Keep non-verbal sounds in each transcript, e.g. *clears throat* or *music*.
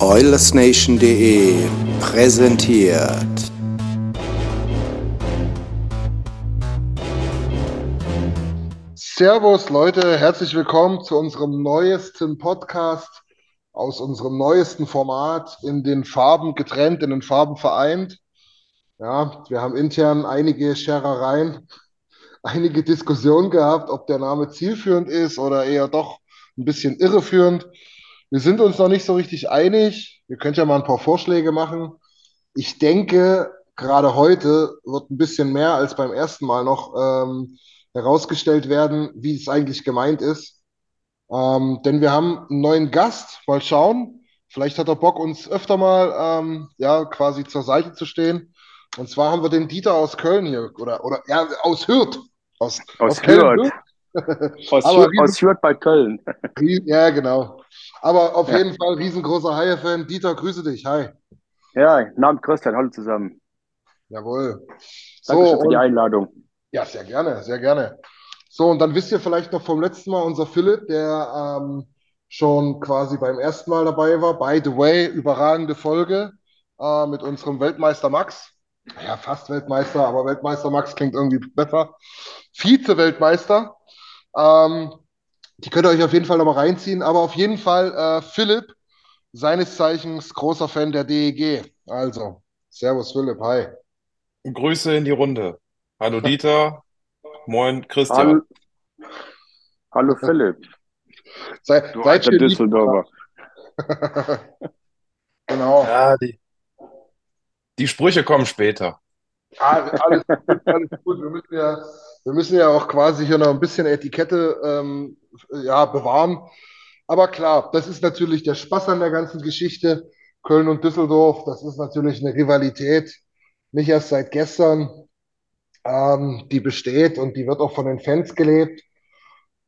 OilersNation.de präsentiert Servus Leute, herzlich willkommen zu unserem neuesten Podcast aus unserem neuesten Format in den Farben getrennt, in den Farben vereint. Ja, wir haben intern einige Scherereien, *laughs* einige Diskussionen gehabt, ob der Name zielführend ist oder eher doch ein bisschen irreführend. Wir sind uns noch nicht so richtig einig. Ihr könnt ja mal ein paar Vorschläge machen. Ich denke, gerade heute wird ein bisschen mehr als beim ersten Mal noch ähm, herausgestellt werden, wie es eigentlich gemeint ist. Ähm, denn wir haben einen neuen Gast. Mal schauen. Vielleicht hat er Bock, uns öfter mal ähm, ja, quasi zur Seite zu stehen. Und zwar haben wir den Dieter aus Köln hier, oder, oder ja, aus Hürth. Aus, Aus Köln, Hürth. Aus, *laughs* Hürth, aus Hürth bei Köln. *laughs* Ja, genau. Aber auf Ja. jeden Fall riesengroßer Haie-Fan. Dieter, grüße dich. Hi. Ja, Namen Christian, hallo zusammen. Jawohl. Dankeschön So, für die Einladung. ja, sehr gerne, sehr gerne. So, und dann wisst ihr vielleicht noch vom letzten Mal unser Philipp, der ähm, schon quasi beim ersten Mal dabei war. By the way, überragende Folge äh, mit unserem Weltmeister Max. Ja, fast Weltmeister, aber Weltmeister Max klingt irgendwie besser. Vize-Weltmeister. Ähm, die könnt ihr euch auf jeden Fall nochmal reinziehen. Aber auf jeden Fall äh, Philipp, seines Zeichens großer Fan der DEG. Also, Servus Philipp, hi. Grüße in die Runde. Hallo Dieter. *laughs* Moin Hallo, Christian. hallo Philipp, Sei, du seid alter schön. Düsseldorfer. *laughs* Genau. Ja, die, die Sprüche kommen später. Ah, alles gut, alles gut. Wir müssen ja, wir müssen ja auch quasi hier noch ein bisschen Etikette ähm, ja, bewahren. Aber klar, das ist natürlich der Spaß an der ganzen Geschichte. Köln und Düsseldorf, das ist natürlich eine Rivalität, nicht erst seit gestern, ähm, die besteht und die wird auch von den Fans gelebt.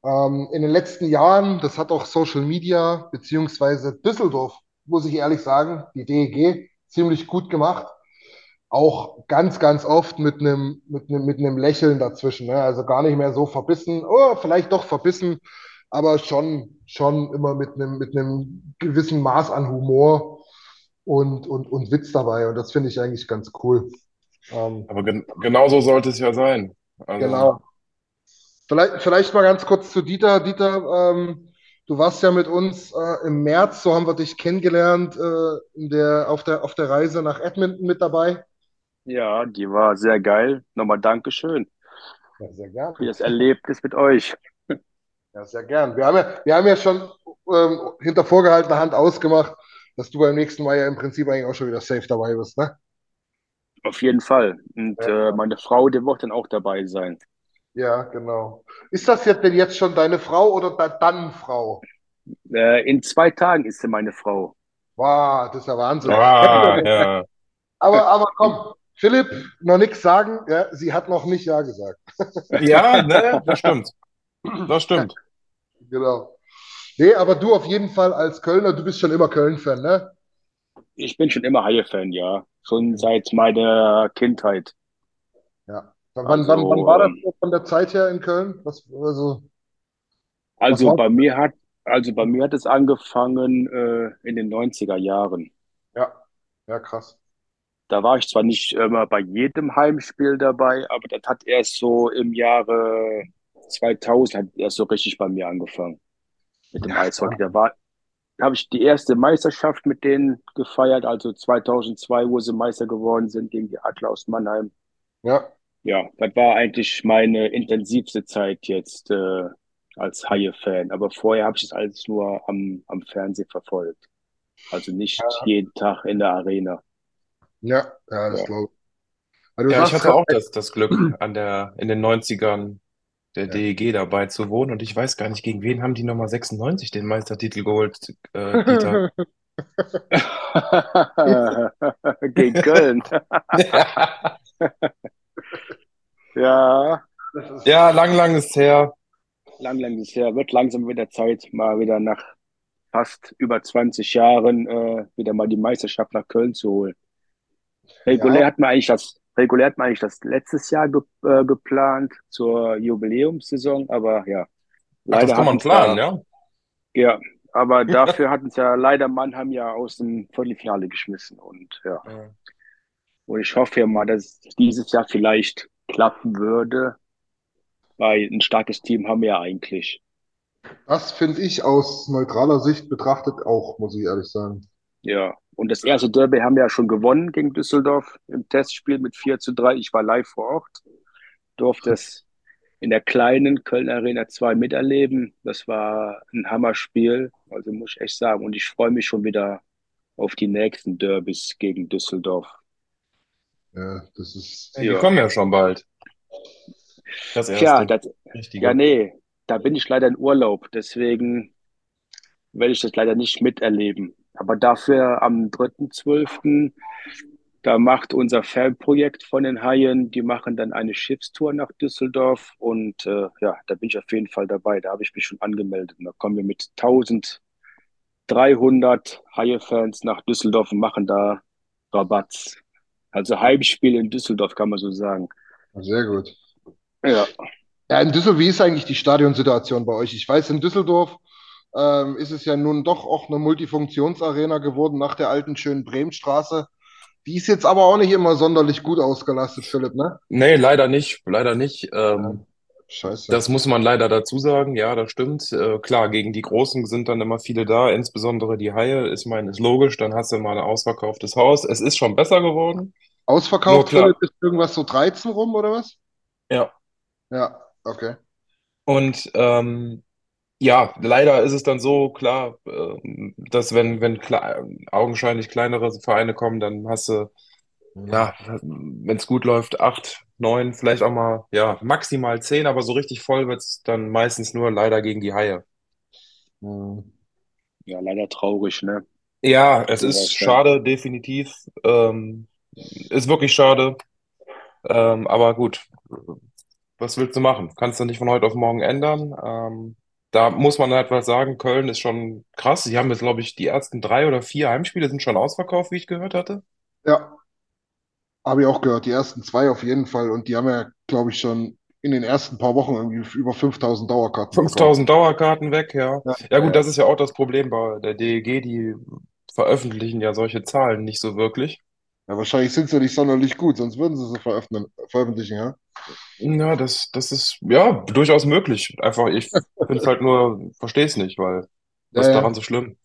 Ähm, in den letzten Jahren, das hat auch Social Media beziehungsweise Düsseldorf, muss ich ehrlich sagen, die DEG ziemlich gut gemacht. Auch ganz, ganz oft mit einem, mit einem, mit einem Lächeln dazwischen. Ne? Also gar nicht mehr so verbissen, oh, vielleicht doch verbissen, aber schon, schon immer mit einem, mit einem gewissen Maß an Humor und, und, und Witz dabei. Und das finde ich eigentlich ganz cool. Ähm, Aber gen genau so sollte es ja sein. Also, Genau. Vielleicht, vielleicht mal ganz kurz zu Dieter. Dieter, ähm, du warst ja mit uns äh, im März, so haben wir dich kennengelernt, äh, in der, auf der, auf der Reise nach Edmonton mit dabei. Ja, die war sehr geil. Nochmal Dankeschön Ja, sehr gern. für das Erlebnis mit euch. Ja, sehr gern. Wir haben ja, wir haben ja schon ähm, hinter vorgehaltener Hand ausgemacht, dass du beim nächsten Mal ja im Prinzip eigentlich auch schon wieder safe dabei bist, ne? Auf jeden Fall. Und Ja. äh, meine Frau, die wird dann auch dabei sein. Ja, genau. Ist das jetzt denn jetzt schon deine Frau oder da, dann Frau? Äh, in zwei Tagen ist sie meine Frau. Wow, das ist ja Wahnsinn. ah, ja. *laughs* Aber, aber komm, Philipp, noch nichts sagen. Ja, sie hat noch nicht Ja gesagt. *laughs* Ja, ne, das stimmt. Das stimmt. Genau. Nee, aber du auf jeden Fall als Kölner, du bist schon immer Köln-Fan, ne? Ich bin schon immer Haie-Fan, ja. Schon seit meiner Kindheit. Ja. Wann, wann, wann Also, war das ähm, so von der Zeit her in Köln? Was, also, Also war- bei mir hat, also bei mir hat es angefangen äh, in den 90er Jahren. ja, ja, krass. Da war ich zwar nicht immer bei jedem Heimspiel dabei, aber das hat erst so im Jahre 2000 hat erst so richtig bei mir angefangen mit dem Ja, Eishockey. Da war, habe ich die erste Meisterschaft mit denen gefeiert, also 2002, wo sie Meister geworden sind gegen die Adler aus Mannheim. Ja, Ja, das war eigentlich meine intensivste Zeit jetzt äh, als Haie-Fan. Aber vorher habe ich das alles nur am, am Fernsehen verfolgt. Also nicht jeden Tag in der Arena. Ja, ja, das Ja. glaube ich. Ja, ich hatte auch grad, das, das Glück, an der, in den 90ern der DEG dabei zu wohnen und ich weiß gar nicht, gegen wen haben die nochmal 96 den Meistertitel geholt, äh, Dieter? *laughs* *laughs* Gegen Köln. *laughs* Ja, Ja, lang, lang ist her. lang, lang ist her. Wird langsam wieder Zeit, mal wieder nach fast über 20 Jahren äh, wieder mal die Meisterschaft nach Köln zu holen. Regulär ja, hat man eigentlich das, regulär hat man eigentlich das letztes Jahr ge äh, geplant zur Jubiläumssaison, aber ja, Ach, das leider kann man planen, da, ja? ja, aber dafür hatten es ja leider Mannheim ja aus dem Viertelfinale geschmissen und ja, Ja. und ich hoffe ja mal, dass es dieses Jahr vielleicht klappen würde, weil ein starkes Team haben wir ja eigentlich. das finde ich aus neutraler Sicht betrachtet auch, muss ich ehrlich sagen. Ja, und das erste Derby haben wir ja schon gewonnen gegen Düsseldorf im Testspiel mit 4 zu 3. Ich war live vor Ort, durfte es in der kleinen Köln Arena 2 miterleben. Das war ein Hammerspiel, also muss ich echt sagen. Und ich freue mich schon wieder auf die nächsten Derbys gegen Düsseldorf. Ja, das ist, Ja, die Ja. kommen ja schon bald. Das Tja, erste das, ja, nee, da bin ich leider in Urlaub, deswegen werde ich das leider nicht miterleben. Aber dafür am 3.12., da macht unser Fanprojekt von den Haien, die machen dann eine Schiffstour nach Düsseldorf und äh, ja, da bin ich auf jeden Fall dabei. Da habe ich mich schon angemeldet. Und da kommen wir mit 1300 Haie-Fans nach Düsseldorf und machen da Rabatz. Also Heimspiel in Düsseldorf, kann man so sagen. sehr gut. Ja. Ja, in Düsseldorf, wie ist eigentlich die Stadionsituation bei euch? Ich weiß, in Düsseldorf ähm, ist es ja nun doch auch eine Multifunktionsarena geworden nach der alten schönen Bremenstraße. Die ist jetzt aber auch nicht immer sonderlich gut ausgelastet, Philipp, ne? Nee, leider nicht, leider nicht. Ähm, scheiße. das muss man leider dazu sagen. Ja, das stimmt. Äh, klar, gegen die Großen sind dann immer viele da, insbesondere die Haie. Ich meine, ist logisch, dann hast du mal ein ausverkauftes Haus. Es ist schon besser geworden. Ausverkauft, Philipp, ist irgendwas so 13 rum oder was? ja. Ja, okay. Und ähm, ja, leider ist es dann so, klar, ähm, dass wenn, wenn augenscheinlich kleinere Vereine kommen, dann hast du, ja, wenn es gut läuft, acht, neun, vielleicht auch mal, ja, maximal zehn, aber so richtig voll wird es dann meistens nur leider gegen die Haie. Hm. Ja, leider traurig, ne? Ja, es ist schade, definitiv. Ähm, ist wirklich schade. Ähm, aber gut, was willst du machen? Kannst du nicht von heute auf morgen ändern. Ähm, da muss man halt was sagen, Köln ist schon krass. Sie haben jetzt, glaube ich, die ersten drei oder vier Heimspiele sind schon ausverkauft, wie ich gehört hatte. Ja, habe ich auch gehört. Die ersten zwei auf jeden Fall. Und die haben ja, glaube ich, schon in den ersten paar Wochen irgendwie über 5000 Dauerkarten verkauft. 5000 Dauerkarten weg, ja. Ja, Ja gut, das ist ja auch das Problem bei der DEG, die veröffentlichen ja solche Zahlen nicht so wirklich. Ja, wahrscheinlich sind sie nicht sonderlich gut, sonst würden sie sie veröffentlichen, ja? Ja, das, das ist ja durchaus möglich. Einfach, ich finde es halt nur, verstehe es nicht, weil Ja, was ist ja. daran so schlimm?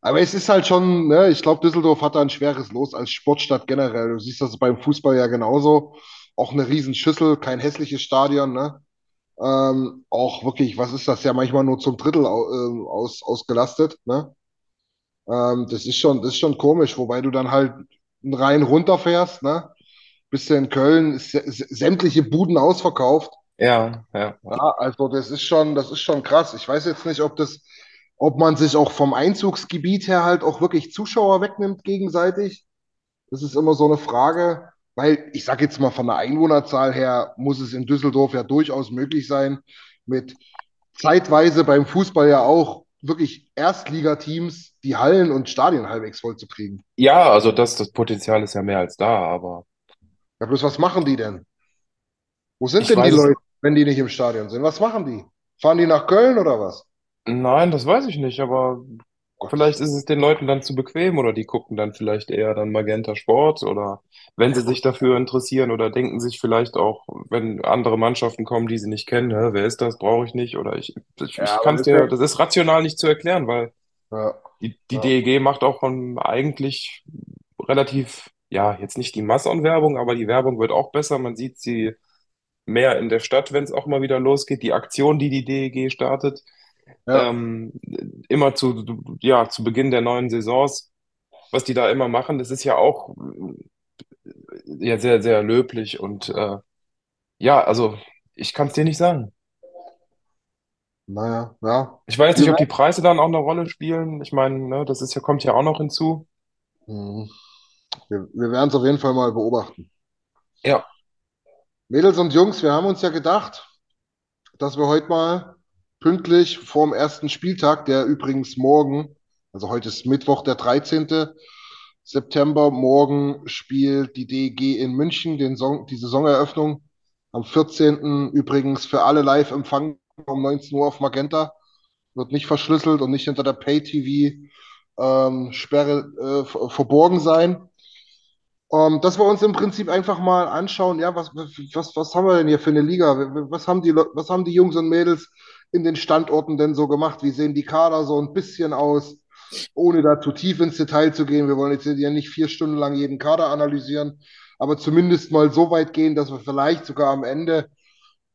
Aber es ist halt schon, ne, ich glaube, Düsseldorf hat da ein schweres Los als Sportstadt generell. Du siehst das beim Fußball ja genauso. Auch eine Riesenschüssel, kein hässliches Stadion, ne? Ähm, auch wirklich, was ist das ja manchmal nur zum Drittel ähm, aus, ausgelastet, ne? Ähm, das ist schon, das ist schon komisch, wobei du dann halt einen Rhein runterfährst, ne? Bist du in Köln, ist sämtliche Buden ausverkauft. Ja, ja. Ja, also das ist schon, das ist schon krass. Ich weiß jetzt nicht, ob das, ob man sich auch vom Einzugsgebiet her halt auch wirklich Zuschauer wegnimmt gegenseitig. Das ist immer so eine Frage, weil ich sage jetzt mal von der Einwohnerzahl her muss es in Düsseldorf ja durchaus möglich sein, mit zeitweise beim Fußball ja auch wirklich Erstligateams die Hallen und Stadien halbwegs voll zu kriegen. Ja, also das, das Potenzial ist ja mehr als da, aber Ja, bloß was machen die denn? Wo sind ich denn die. Leute, wenn die nicht im Stadion sind? Was machen die? Fahren die nach Köln oder was? Nein, das weiß ich nicht, aber vielleicht ist es den Leuten dann zu bequem oder die gucken dann vielleicht eher dann Magenta Sport oder wenn sie sich dafür interessieren oder denken sich vielleicht auch, wenn andere Mannschaften kommen, die sie nicht kennen, hä, wer ist das, brauche ich nicht oder ich, ich, Ja, ich kann es das dir, ist das ist rational nicht zu erklären, weil ja, die, die ja, DEG macht auch von eigentlich relativ, ja, jetzt nicht die Masse an Werbung, aber die Werbung wird auch besser. Man sieht sie mehr in der Stadt, wenn es auch mal wieder losgeht. Die Aktion, die die DEG startet, ja. ähm, immer zu, ja, zu Beginn der neuen Saisons, was die da immer machen, das ist ja auch äh, ja, sehr, sehr löblich und äh, ja, also ich kann es dir nicht sagen. Naja, ja. Ich weiß nicht, ob die Preise dann auch eine Rolle spielen. Ich meine, ne, das ist ja, kommt ja auch noch hinzu. Mhm. wir, wir werden es auf jeden Fall mal beobachten. Ja. Mädels und Jungs, wir haben uns ja gedacht, dass wir heute mal pünktlich vor dem ersten Spieltag, der übrigens morgen, also heute ist Mittwoch, der 13. September, morgen spielt die DEG in München den Song, die Saisoneröffnung. Am 14. übrigens für alle live empfangen um 19 Uhr auf Magenta. Wird nicht verschlüsselt und nicht hinter der Pay-TV-Sperre äh, ver- verborgen sein. Ähm, dass wir uns im Prinzip einfach mal anschauen, ja, was, was, was haben wir denn hier für eine Liga? Was haben die, was haben die Jungs und Mädels in den Standorten denn so gemacht? Wie sehen die Kader so ein bisschen aus? Ohne da zu tief ins Detail zu gehen. Wir wollen jetzt ja nicht vier Stunden lang jeden Kader analysieren, aber zumindest mal so weit gehen, dass wir vielleicht sogar am Ende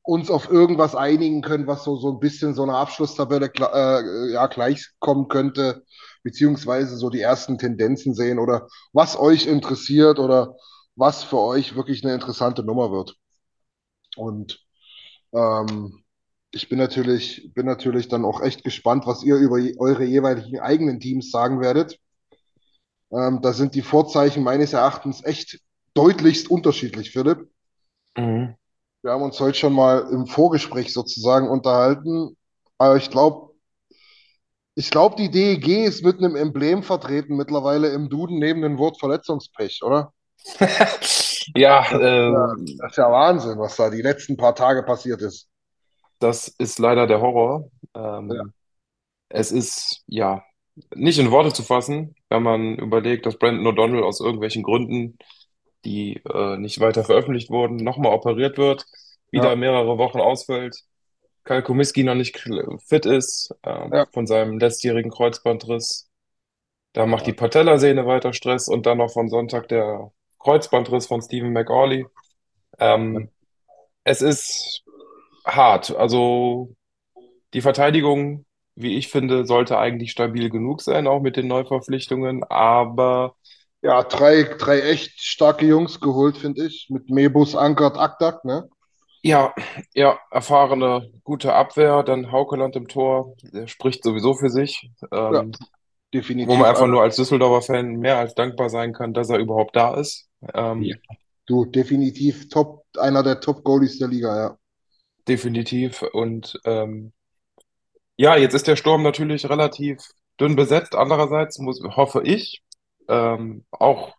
uns auf irgendwas einigen können, was so, so ein bisschen so eine Abschlusstabelle äh, ja, gleichkommen könnte, beziehungsweise so die ersten Tendenzen sehen oder was euch interessiert oder was für euch wirklich eine interessante Nummer wird. Und ähm, ich bin natürlich, bin natürlich dann auch echt gespannt, was ihr über eure jeweiligen eigenen Teams sagen werdet. Ähm, da sind die Vorzeichen meines Erachtens echt deutlichst unterschiedlich, Philipp. Mhm. Wir haben uns heute schon mal im Vorgespräch sozusagen unterhalten. Aber ich glaube, ich glaube, die DEG ist mit einem Emblem vertreten mittlerweile im Duden neben dem Wort Verletzungspech, oder? *laughs* Ja, äh, das ist ja Wahnsinn, was da die letzten paar Tage passiert ist. Das ist leider der Horror. Ja, Ähm, es ist ja nicht in Worte zu fassen, wenn man überlegt, dass Brandon O'Donnell aus irgendwelchen Gründen, die äh, nicht weiter veröffentlicht wurden, nochmal operiert wird, wieder ja, mehrere Wochen ausfällt, Kyle Komiski noch nicht fit ist, ähm, ja. von seinem letztjährigen Kreuzbandriss. Da macht die Patellasehne weiter Stress und dann noch von Sonntag der Kreuzbandriss von Stephen McAuley. Ähm, es ist hart. Also die Verteidigung, wie ich finde, sollte eigentlich stabil genug sein, auch mit den Neuverpflichtungen. Aber Ja, drei, drei echt starke Jungs geholt, finde ich. Mit Mebus, Ankert, Aktak, ne? ja, ja, erfahrene, gute Abwehr. Dann Haukeland im Tor, der spricht sowieso für sich. Ja, Ähm, wo man definitiv. einfach nur als Düsseldorfer Fan mehr als dankbar sein kann, dass er überhaupt da ist. ja, Ähm, du, definitiv Top, einer der Top-Goalies der Liga, ja. Definitiv. Und ähm, ja, jetzt ist der Sturm natürlich relativ dünn besetzt. Andererseits muss, hoffe ich ähm, auch,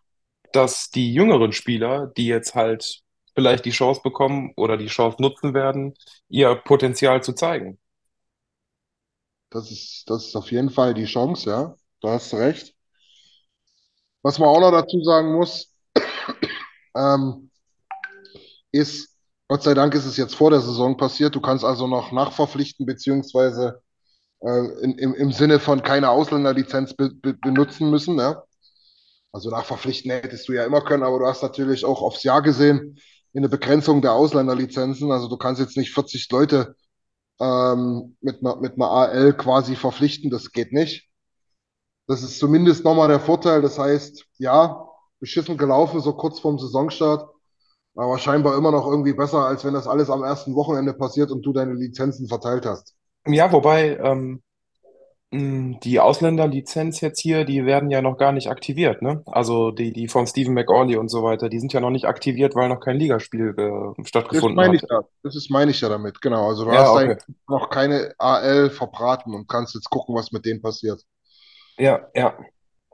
dass die jüngeren Spieler, die jetzt halt vielleicht die Chance bekommen oder die Chance nutzen werden, ihr Potenzial zu zeigen. Das ist, das ist auf jeden Fall die Chance, ja. Da hast du recht. Was man auch noch dazu sagen muss, *clears throat* ähm, ist, Gott sei Dank ist es jetzt vor der Saison passiert. Du kannst also noch nachverpflichten, beziehungsweise äh, in, im, im Sinne von keine Ausländerlizenz be, be, benutzen müssen. Ne? Also nachverpflichten hättest du ja immer können, aber du hast natürlich auch aufs Jahr gesehen eine Begrenzung der Ausländerlizenzen. Also du kannst jetzt nicht 40 Leute ähm, mit einer, mit einer AL quasi verpflichten. Das geht nicht. Das ist zumindest nochmal der Vorteil. Das heißt, ja, beschissen gelaufen, so kurz vorm Saisonstart. Aber scheinbar immer noch irgendwie besser, als wenn das alles am ersten Wochenende passiert und du deine Lizenzen verteilt hast. Ja, wobei ähm, die Ausländerlizenz jetzt hier, die werden ja noch gar nicht aktiviert, ne? Also die, die von Stephen McAuley und so weiter, die sind ja noch nicht aktiviert, weil noch kein Ligaspiel äh, Das stattgefunden meine ich hat. ja. Das ist meine ich ja damit, genau. Also du Ja, hast okay. noch keine AL verbraten und kannst jetzt gucken, was mit denen passiert. Ja, ja.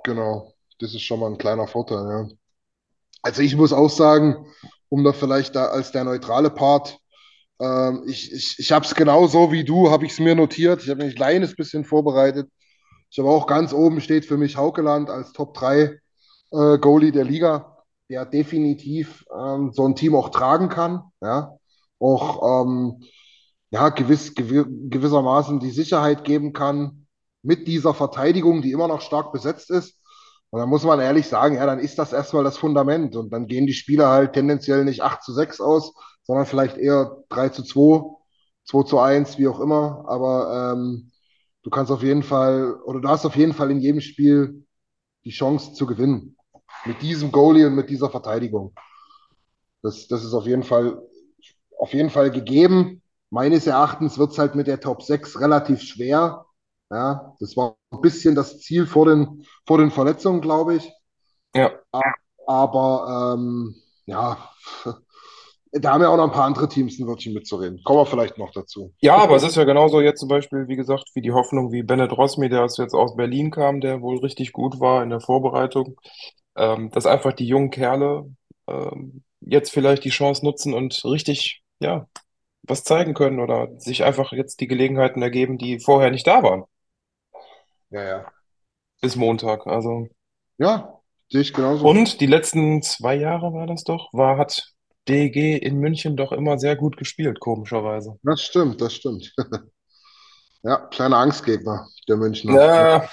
Genau. Das ist schon mal ein kleiner Vorteil, ja. Also ich muss auch sagen, um da vielleicht da als der neutrale Part, ähm, ich, ich, ich habe es genau so wie du, habe ich es mir notiert. Ich habe mich ein kleines bisschen vorbereitet. Ich habe auch ganz oben steht für mich Haukeland als Top 3 äh, Goalie der Liga, der definitiv ähm, so ein Team auch tragen kann. Ja, auch ähm, ja, gewiss, gew gewissermaßen die Sicherheit geben kann mit dieser Verteidigung, die immer noch stark besetzt ist. Und dann muss man ehrlich sagen, ja, dann ist das erstmal das Fundament. Und dann gehen die Spieler halt tendenziell nicht 8 zu 6 aus, sondern vielleicht eher 3 zu 2, 2 zu 1, wie auch immer. Aber ähm, du kannst auf jeden Fall, oder du hast auf jeden Fall in jedem Spiel die Chance zu gewinnen. Mit diesem Goalie und mit dieser Verteidigung. Das, das ist auf jeden Fall, auf jeden Fall gegeben. Meines Erachtens wird es halt mit der Top 6 relativ schwer. Ja, das war ein bisschen das Ziel vor den, vor den Verletzungen, glaube ich. Ja. Aber ähm, ja, *laughs* da haben ja auch noch ein paar andere Teams ein Wörtchen mitzureden. Kommen wir vielleicht noch dazu. Ja, aber es ist ja genauso jetzt zum Beispiel, wie gesagt, wie die Hoffnung, wie Bennett Rosmi, der jetzt aus Berlin kam, der wohl richtig gut war in der Vorbereitung, ähm, dass einfach die jungen Kerle ähm, jetzt vielleicht die Chance nutzen und richtig, ja, was zeigen können oder sich einfach jetzt die Gelegenheiten ergeben, die vorher nicht da waren. Ja, ja. Bis Montag, also. Ja, sehe ich genauso. Und die letzten zwei Jahre war das doch, war, hat DEG in München doch immer sehr gut gespielt, komischerweise. Das stimmt, das stimmt. *laughs* Ja, kleiner Angstgegner, der Münchner. Ja,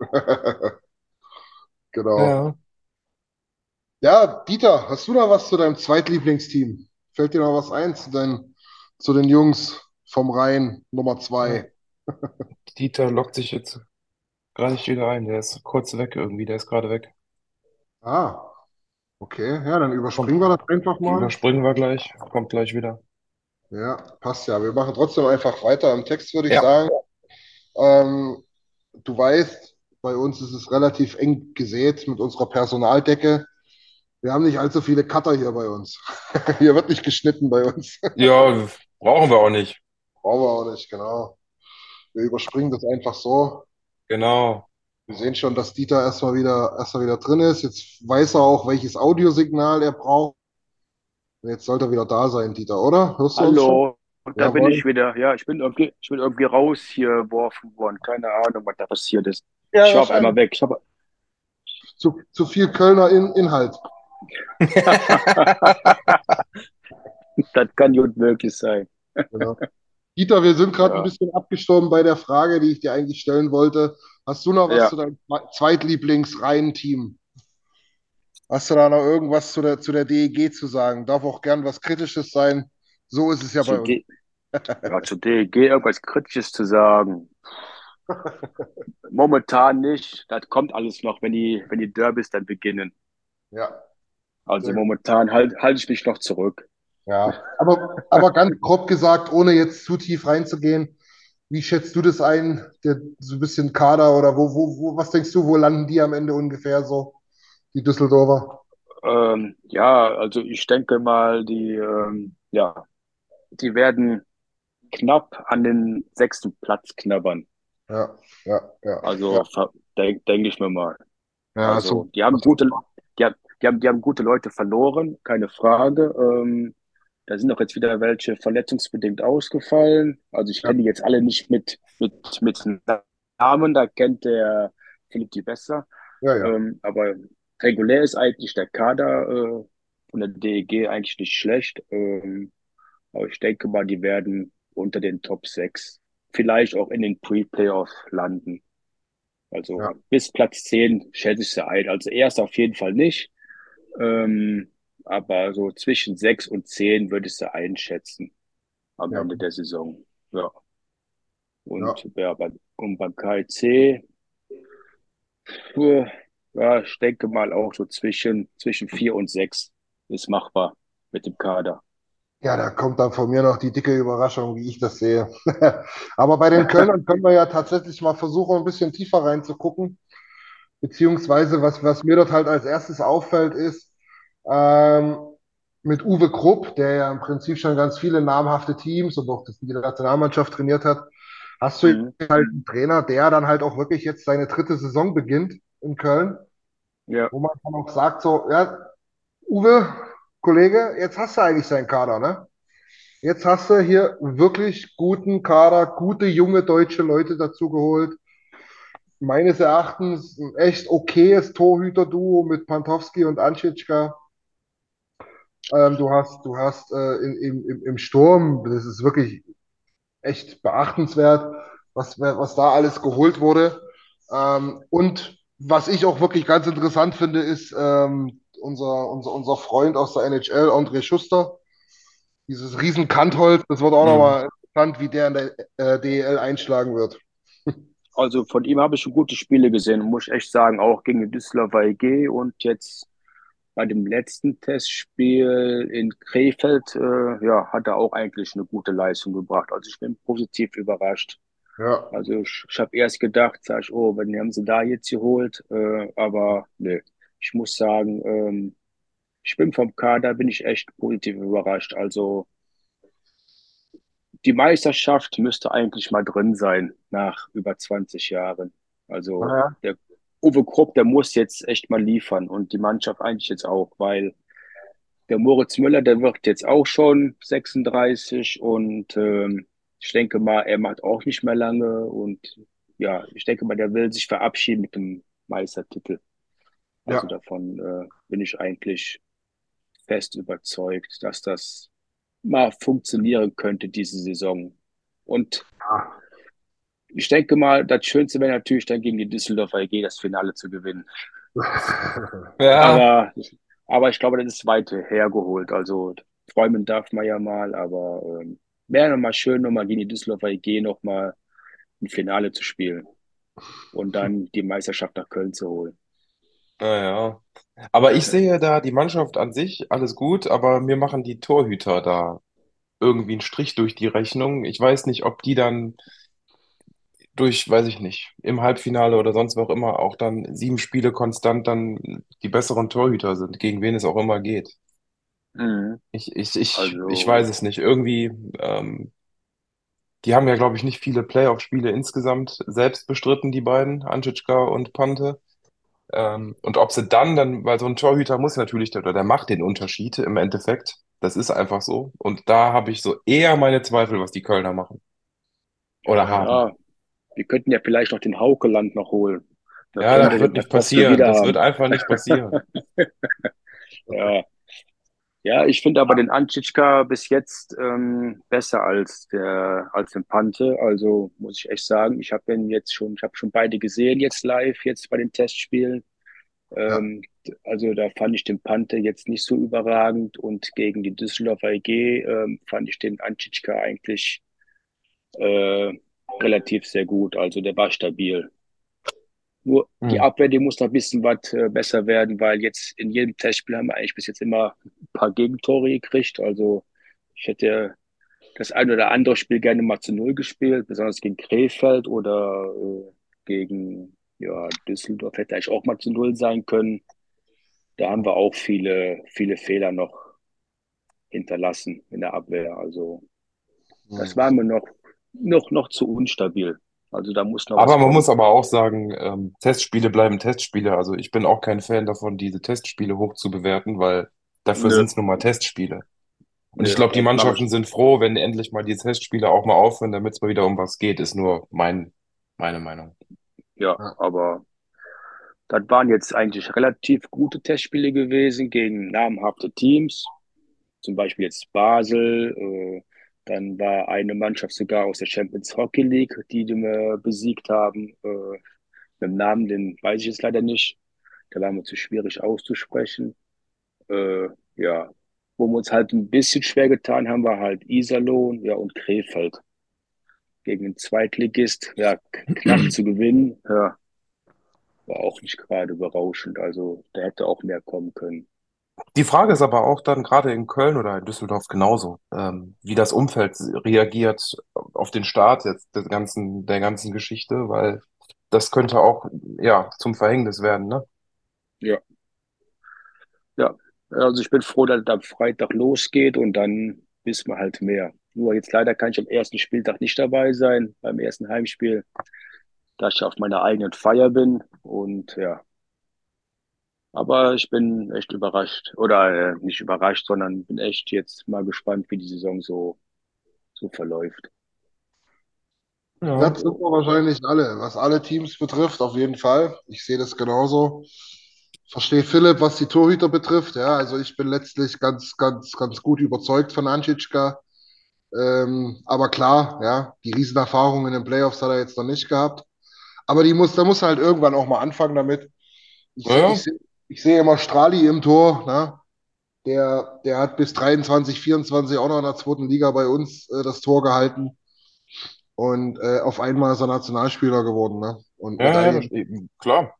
*laughs* Genau. ja. Ja, Dieter, hast du noch was zu deinem Zweitlieblingsteam? Fällt dir noch was ein zu deinen, zu den Jungs vom Rhein Nummer zwei? Dieter lockt sich jetzt gerade nicht wieder ein. Der ist kurz weg irgendwie, der ist gerade weg. Ah, okay. Ja, dann überspringen wir das einfach mal. überspringen wir gleich, kommt gleich wieder. Ja, passt ja. Wir machen trotzdem einfach weiter im Text, würde ich Ja. sagen. Ähm, du weißt, bei uns ist es relativ eng gesät mit unserer Personaldecke. Wir haben nicht allzu viele Cutter hier bei uns. *laughs* Hier wird nicht geschnitten bei uns. Ja, brauchen wir auch nicht. Brauchen wir auch nicht, genau. Wir überspringen das einfach so. Genau. Wir sehen schon, dass Dieter erstmal wieder, erstmal wieder drin ist. Jetzt weiß er auch, welches Audiosignal er braucht. Und Jetzt sollte er wieder da sein, Dieter, oder? Hallo, und da bin Jawohl. ich wieder. Ja, ich bin irgendwie, ich bin irgendwie raus hier geworfen worden. Keine Ahnung, was da passiert ist. Ja, Ich war auf einmal weg. Ich habe Zu, zu viel Kölner in, Inhalt. *laughs* Das kann gut möglich sein. Genau. Dieter, wir sind gerade Ja. ein bisschen abgestorben bei der Frage, die ich dir eigentlich stellen wollte. Hast du noch was Ja. zu deinem Zweitlieblings-Reihenteam? Hast du da noch irgendwas zu der, zu der DEG zu sagen? Darf auch gern was Kritisches sein. So ist es ja bei Zu, uns. D ja, zu DEG irgendwas Kritisches zu sagen. *laughs* Momentan nicht. Das kommt alles noch, wenn die, wenn die Derbys dann beginnen. Ja, Also Sehr momentan halt, halte ich mich noch zurück. Ja. *laughs* Aber, aber ganz grob gesagt, ohne jetzt zu tief reinzugehen, wie schätzt du das ein? Der, so ein bisschen Kader oder wo, wo, wo, was denkst du, wo landen die am Ende ungefähr so, die Düsseldorfer? Ähm, ja, also ich denke mal, die, ähm, ja, die werden knapp an den sechsten Platz knabbern. Ja, ja, ja. Also Ja, ver- denk, denke ich mir mal. ja, Also so. die haben gute, die haben, die haben, die haben gute Leute verloren, keine Frage. Ähm, da sind auch jetzt wieder welche verletzungsbedingt ausgefallen. Also ich kenne die jetzt alle nicht mit, mit, mit Namen, da kennt der Philipp die besser. ja, ja. Ähm, aber regulär ist eigentlich der Kader äh, von der DEG eigentlich nicht schlecht. Ähm, aber ich denke mal, die werden unter den Top 6, vielleicht auch in den Pre-Playoff landen. Also Ja, bis Platz 10 schätze ich sie ein. Also erst auf jeden Fall nicht. Ähm, aber so zwischen 6 und 10 würde ich sie einschätzen am ja, Ende der Saison. Ja. ja. Und, ja, bei, und beim KIC, ja, ich denke mal auch so zwischen, zwischen 4 und 6 ist machbar mit dem Kader. Ja, da kommt dann von mir noch die dicke Überraschung, wie ich das sehe. *laughs* Aber bei den Kölnern können wir ja tatsächlich mal versuchen, ein bisschen tiefer reinzugucken. Beziehungsweise, was, was mir dort halt als erstes auffällt, ist, ähm, mit Uwe Krupp, der ja im Prinzip schon ganz viele namhafte Teams und auch die Nationalmannschaft trainiert hat, hast du Mhm. halt einen Trainer, der dann halt auch wirklich jetzt seine dritte Saison beginnt in Köln, Ja, wo man dann auch sagt, so, ja, Uwe, Kollege, jetzt hast du eigentlich seinen Kader, ne? Jetzt hast du hier wirklich guten Kader, gute junge deutsche Leute dazu geholt. meines Erachtens ein echt okayes Torhüter-Duo mit Pantowski und Anschitschka. Ähm, du hast, du hast äh, in, im, im Sturm, das ist wirklich echt beachtenswert, was, was da alles geholt wurde. Ähm, und was ich auch wirklich ganz interessant finde, ist ähm, unser, unser, unser Freund aus der NHL, André Schuster. Dieses riesen Kantholz, das wird auch Mhm. nochmal interessant, wie der in der äh, DEL einschlagen wird. Also von ihm habe ich schon gute Spiele gesehen, muss ich echt sagen, auch gegen die Düsseldorfer EG und jetzt bei dem letzten Testspiel in Krefeld, äh, ja, hat er auch eigentlich eine gute Leistung gebracht. Also ich bin positiv überrascht. Ja, Also ich, ich habe erst gedacht, sag ich, oh, wenn haben sie da jetzt geholt, äh, aber nee, ich muss sagen, ähm, ich bin vom Kader, bin ich echt positiv überrascht. Also die Meisterschaft müsste eigentlich mal drin sein nach über 20 Jahren. Also naja, der Uwe Krupp, der muss jetzt echt mal liefern und die Mannschaft eigentlich jetzt auch, weil der Moritz Müller, der wird jetzt auch schon 36 und ähm, ich denke mal, er macht auch nicht mehr lange und ja, ich denke mal, der will sich verabschieden mit dem Meistertitel. Also ja. davon äh, bin ich eigentlich fest überzeugt, dass das mal funktionieren könnte diese Saison. Und ich denke mal, das Schönste wäre natürlich dann gegen die Düsseldorfer EG das Finale zu gewinnen. *laughs* Ja, Aber, aber ich glaube, das ist weit hergeholt. Also träumen darf man ja mal, aber ähm, wäre nochmal schön, nochmal gegen die Düsseldorfer EG nochmal ein Finale zu spielen und dann die Meisterschaft nach Köln zu holen. naja. Aber ich sehe da die Mannschaft an sich alles gut, aber mir machen die Torhüter da irgendwie einen Strich durch die Rechnung. Ich weiß nicht, ob die dann durch, weiß ich nicht, im Halbfinale oder sonst wo auch immer auch dann sieben Spiele konstant dann die besseren Torhüter sind, gegen wen es auch immer geht. Mhm. Ich, ich, ich, ich Also, weiß es nicht. Irgendwie, ähm, die haben ja, glaube ich, nicht viele Playoff-Spiele insgesamt selbst bestritten, die beiden, Anschitschka und Pante. Ähm, und ob sie dann, dann, weil so ein Torhüter muss natürlich, oder der macht den Unterschied im Endeffekt. Das ist einfach so. Und da habe ich so eher meine Zweifel, was die Kölner machen. Oder haben. Ja, wir könnten ja vielleicht noch den Haukeland noch holen. Da Ja, das wird nicht passieren. Das wird haben. einfach nicht passieren. *laughs* Ja, ja, ich finde aber den Anschitschka bis jetzt ähm, besser als der als den Pante. Also muss ich echt sagen, ich habe den jetzt schon, ich habe schon beide gesehen jetzt live, jetzt bei den Testspielen. Ja, Ähm, also da fand ich den Pante jetzt nicht so überragend und gegen die Düsseldorfer EG ähm, fand ich den Anschitschka eigentlich äh, relativ sehr gut. Also der war stabil. Nur die Hm. Abwehr, die muss noch ein bisschen was äh, besser werden, weil jetzt in jedem Testspiel haben wir eigentlich bis jetzt immer ein paar Gegentore gekriegt. Also ich hätte das ein oder andere Spiel gerne mal zu Null gespielt, besonders gegen Krefeld oder äh, gegen ja, Düsseldorf hätte eigentlich auch mal zu Null sein können. Da haben wir auch viele, viele Fehler noch hinterlassen in der Abwehr. Also das Hm. war mir noch, noch, noch zu unstabil. Also da muss noch Aber man kommen. muss aber auch sagen, ähm, Testspiele bleiben Testspiele. Also ich bin auch kein Fan davon, diese Testspiele hoch zu bewerten, weil dafür sind es nun mal Testspiele. Und ich nö, glaube, die Mannschaften ich. sind froh, wenn endlich mal die Testspiele auch mal aufhören, damit es mal wieder um was geht, ist nur mein, meine Meinung. Ja, ja, aber das waren jetzt eigentlich relativ gute Testspiele gewesen gegen namhafte Teams. Zum Beispiel jetzt Basel. Äh, dann war eine Mannschaft sogar aus der Champions Hockey League, die wir besiegt haben. Äh, mit dem Namen, den weiß ich jetzt leider nicht. Der war mir zu schwierig auszusprechen. Äh, ja, wo wir uns halt ein bisschen schwer getan haben, war halt Iserlohn, ja, und Krefeld gegen den Zweitligist. Ja, knapp zu gewinnen. Ja, war auch nicht gerade berauschend. Also da hätte auch mehr kommen können. Die Frage ist aber auch dann gerade in Köln oder in Düsseldorf genauso, ähm, wie das Umfeld reagiert auf den Start jetzt der ganzen, der ganzen Geschichte, weil das könnte auch, ja, zum Verhängnis werden, ne? Ja, ja. Also ich bin froh, dass es am Freitag losgeht und dann wissen wir halt mehr. Nur jetzt leider kann ich am ersten Spieltag nicht dabei sein, beim ersten Heimspiel, da ich auf meiner eigenen Feier bin. Und ja, aber ich bin echt überrascht. Oder äh, nicht überrascht, sondern bin echt jetzt mal gespannt, wie die Saison so, so verläuft. Ja. Das sind wir wahrscheinlich alle, was alle Teams betrifft, auf jeden Fall. Ich sehe das genauso. Verstehe Philipp, was die Torhüter betrifft. Ja, also ich bin letztlich ganz, ganz, ganz gut überzeugt von Anschitschka. Ähm, aber klar, ja, die Riesenerfahrung in den Playoffs hat er jetzt noch nicht gehabt. Aber die muss, da muss er halt irgendwann auch mal anfangen damit. Ich, Ja, ich, seh- ich sehe immer Strali im Tor, ne? Der, der hat bis 23, 24 auch noch in der zweiten Liga bei uns äh, das Tor gehalten. Und äh, auf einmal ist er Nationalspieler geworden, ne? Und Ja, ja, Medaillen. klar.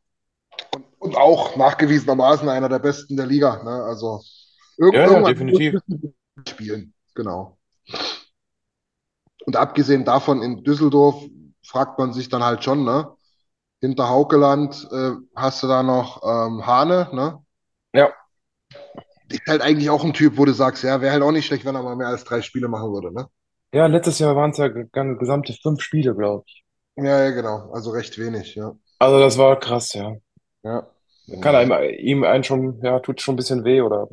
Und, und auch nachgewiesenermaßen einer der besten der Liga, ne? Also irg Ja, ja, irgendwann definitiv. spielen. Genau. Und abgesehen davon in Düsseldorf fragt man sich dann halt schon, ne? Hinter Haukeland äh, hast du da noch ähm, Hane, ne? Ja, Ist halt eigentlich auch ein Typ, wo du sagst, ja, wäre halt auch nicht schlecht, wenn er mal mehr als drei Spiele machen würde, ne? ja, letztes Jahr waren es ja gesamte fünf Spiele, glaube ich. Ja, ja, genau. Also recht wenig, ja. Also das war krass, ja. Ja. Kann einem, ihm einen schon, ja, tut schon ein bisschen weh oder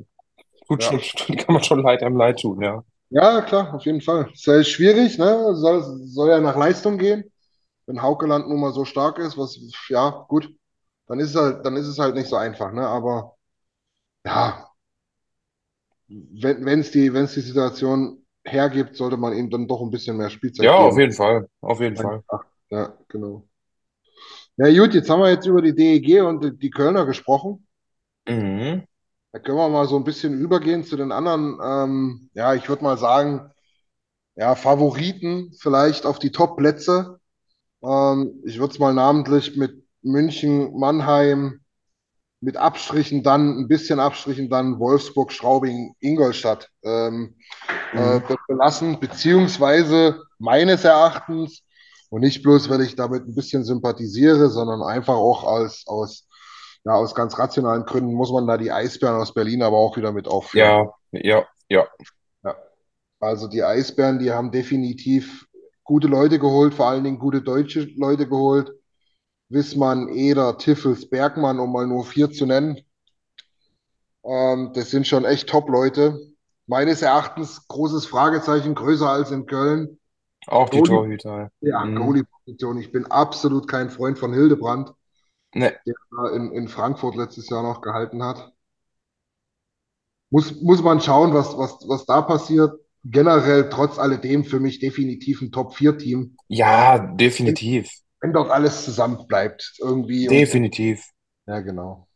tut Ja. schon, *laughs* kann man schon leid, einem leid tun, ja. Ja, klar, auf jeden Fall. Ist ja schwierig, ne? Soll, soll ja nach Leistung gehen. Wenn Haukeland nun mal so stark ist, was, ja, gut, dann ist es halt, dann ist es halt nicht so einfach, ne? Aber ja, wenn es die, wenn es die Situation hergibt, sollte man ihm dann doch ein bisschen mehr Spielzeit Ja, auf geben. jeden Fall, auf jeden Fall. Ja, genau. Ja, gut, jetzt haben wir jetzt über die DEG und die, die Kölner gesprochen. Mhm. Da können wir mal so ein bisschen übergehen zu den anderen, ähm, ja, ich würde mal sagen, ja, Favoriten vielleicht auf die Top-Plätze. Ähm, ich würde es mal namentlich mit München, Mannheim, mit Abstrichen dann, ein bisschen Abstrichen dann Wolfsburg, Straubing, Ingolstadt ähm, äh, Mhm. be- belassen, beziehungsweise meines Erachtens, und nicht bloß, weil ich damit ein bisschen sympathisiere, sondern einfach auch als, aus, ja, aus ganz rationalen Gründen muss man da die Eisbären aus Berlin aber auch wieder mit aufführen. Ja, ja, ja. Ja. Also die Eisbären, die haben definitiv gute Leute geholt, vor allen Dingen gute deutsche Leute geholt. Wissmann, Eder, Tiffels, Bergmann, um mal nur vier zu nennen. Ähm, das sind schon echt Top-Leute. Meines Erachtens großes Fragezeichen, größer als in Köln. Auch die Torhüter. ja, Mhm. Goalie-Position. Ich bin absolut kein Freund von Hildebrand, Ne, der da in, in Frankfurt letztes Jahr noch gehalten hat. Muss, muss man schauen, was, was, was da passiert. Generell, trotz alledem, für mich definitiv ein Top-4-Team. ja, Wenn, definitiv. wenn dort alles zusammen bleibt, irgendwie. Und, Definitiv. ja, genau.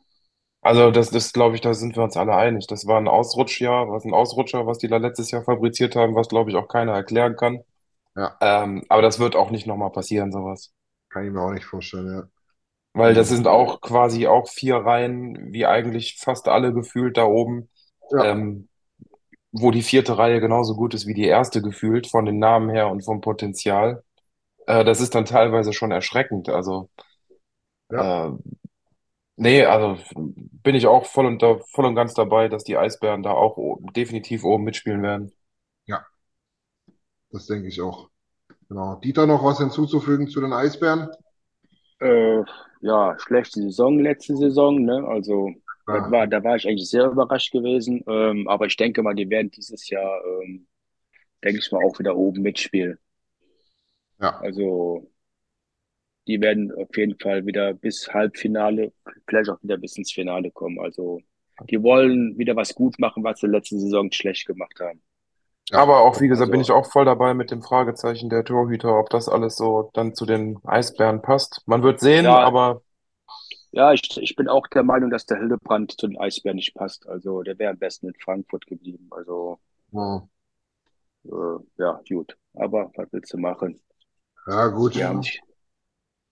Also das, das glaube ich, da sind wir uns alle einig. Das war ein Ausrutschjahr, was ein Ausrutscher, was die da letztes Jahr fabriziert haben, was glaube ich auch keiner erklären kann. Ja, Ähm, aber das wird auch nicht nochmal passieren, sowas. kann ich mir auch nicht vorstellen, ja. Weil das sind auch quasi auch vier Reihen, wie eigentlich fast alle gefühlt da oben, ja, ähm, wo die vierte Reihe genauso gut ist wie die erste gefühlt, von den Namen her und vom Potenzial. Äh, das ist dann teilweise schon erschreckend. Also, ja, äh, nee, also bin ich auch voll und, da, voll und ganz dabei, dass die Eisbären da auch definitiv oben mitspielen werden. ja, das denke ich auch. Genau. Dieter, noch was hinzuzufügen zu den Eisbären? Äh, ja, schlechte Saison letzte Saison, ne? Also das Ja, war, da war ich eigentlich sehr überrascht gewesen. Ähm, aber ich denke mal, die werden dieses Jahr, ähm, denke ich mal, auch wieder oben mitspielen. ja, Also die werden auf jeden Fall wieder bis Halbfinale, vielleicht auch wieder bis ins Finale kommen. Also die wollen wieder was gut machen, was sie letzte Saison schlecht gemacht haben. Aber auch, wie gesagt, bin ich Also auch voll dabei mit dem Fragezeichen der Torhüter, ob das alles so dann zu den Eisbären passt. Man wird sehen, ja, aber ja, ich, ich bin auch der Meinung, dass der Hildebrand zu den Eisbären nicht passt. Also der wäre am besten in Frankfurt geblieben. Also Ja, äh, ja, gut. Aber was willst du machen? ja, gut. Die haben sich,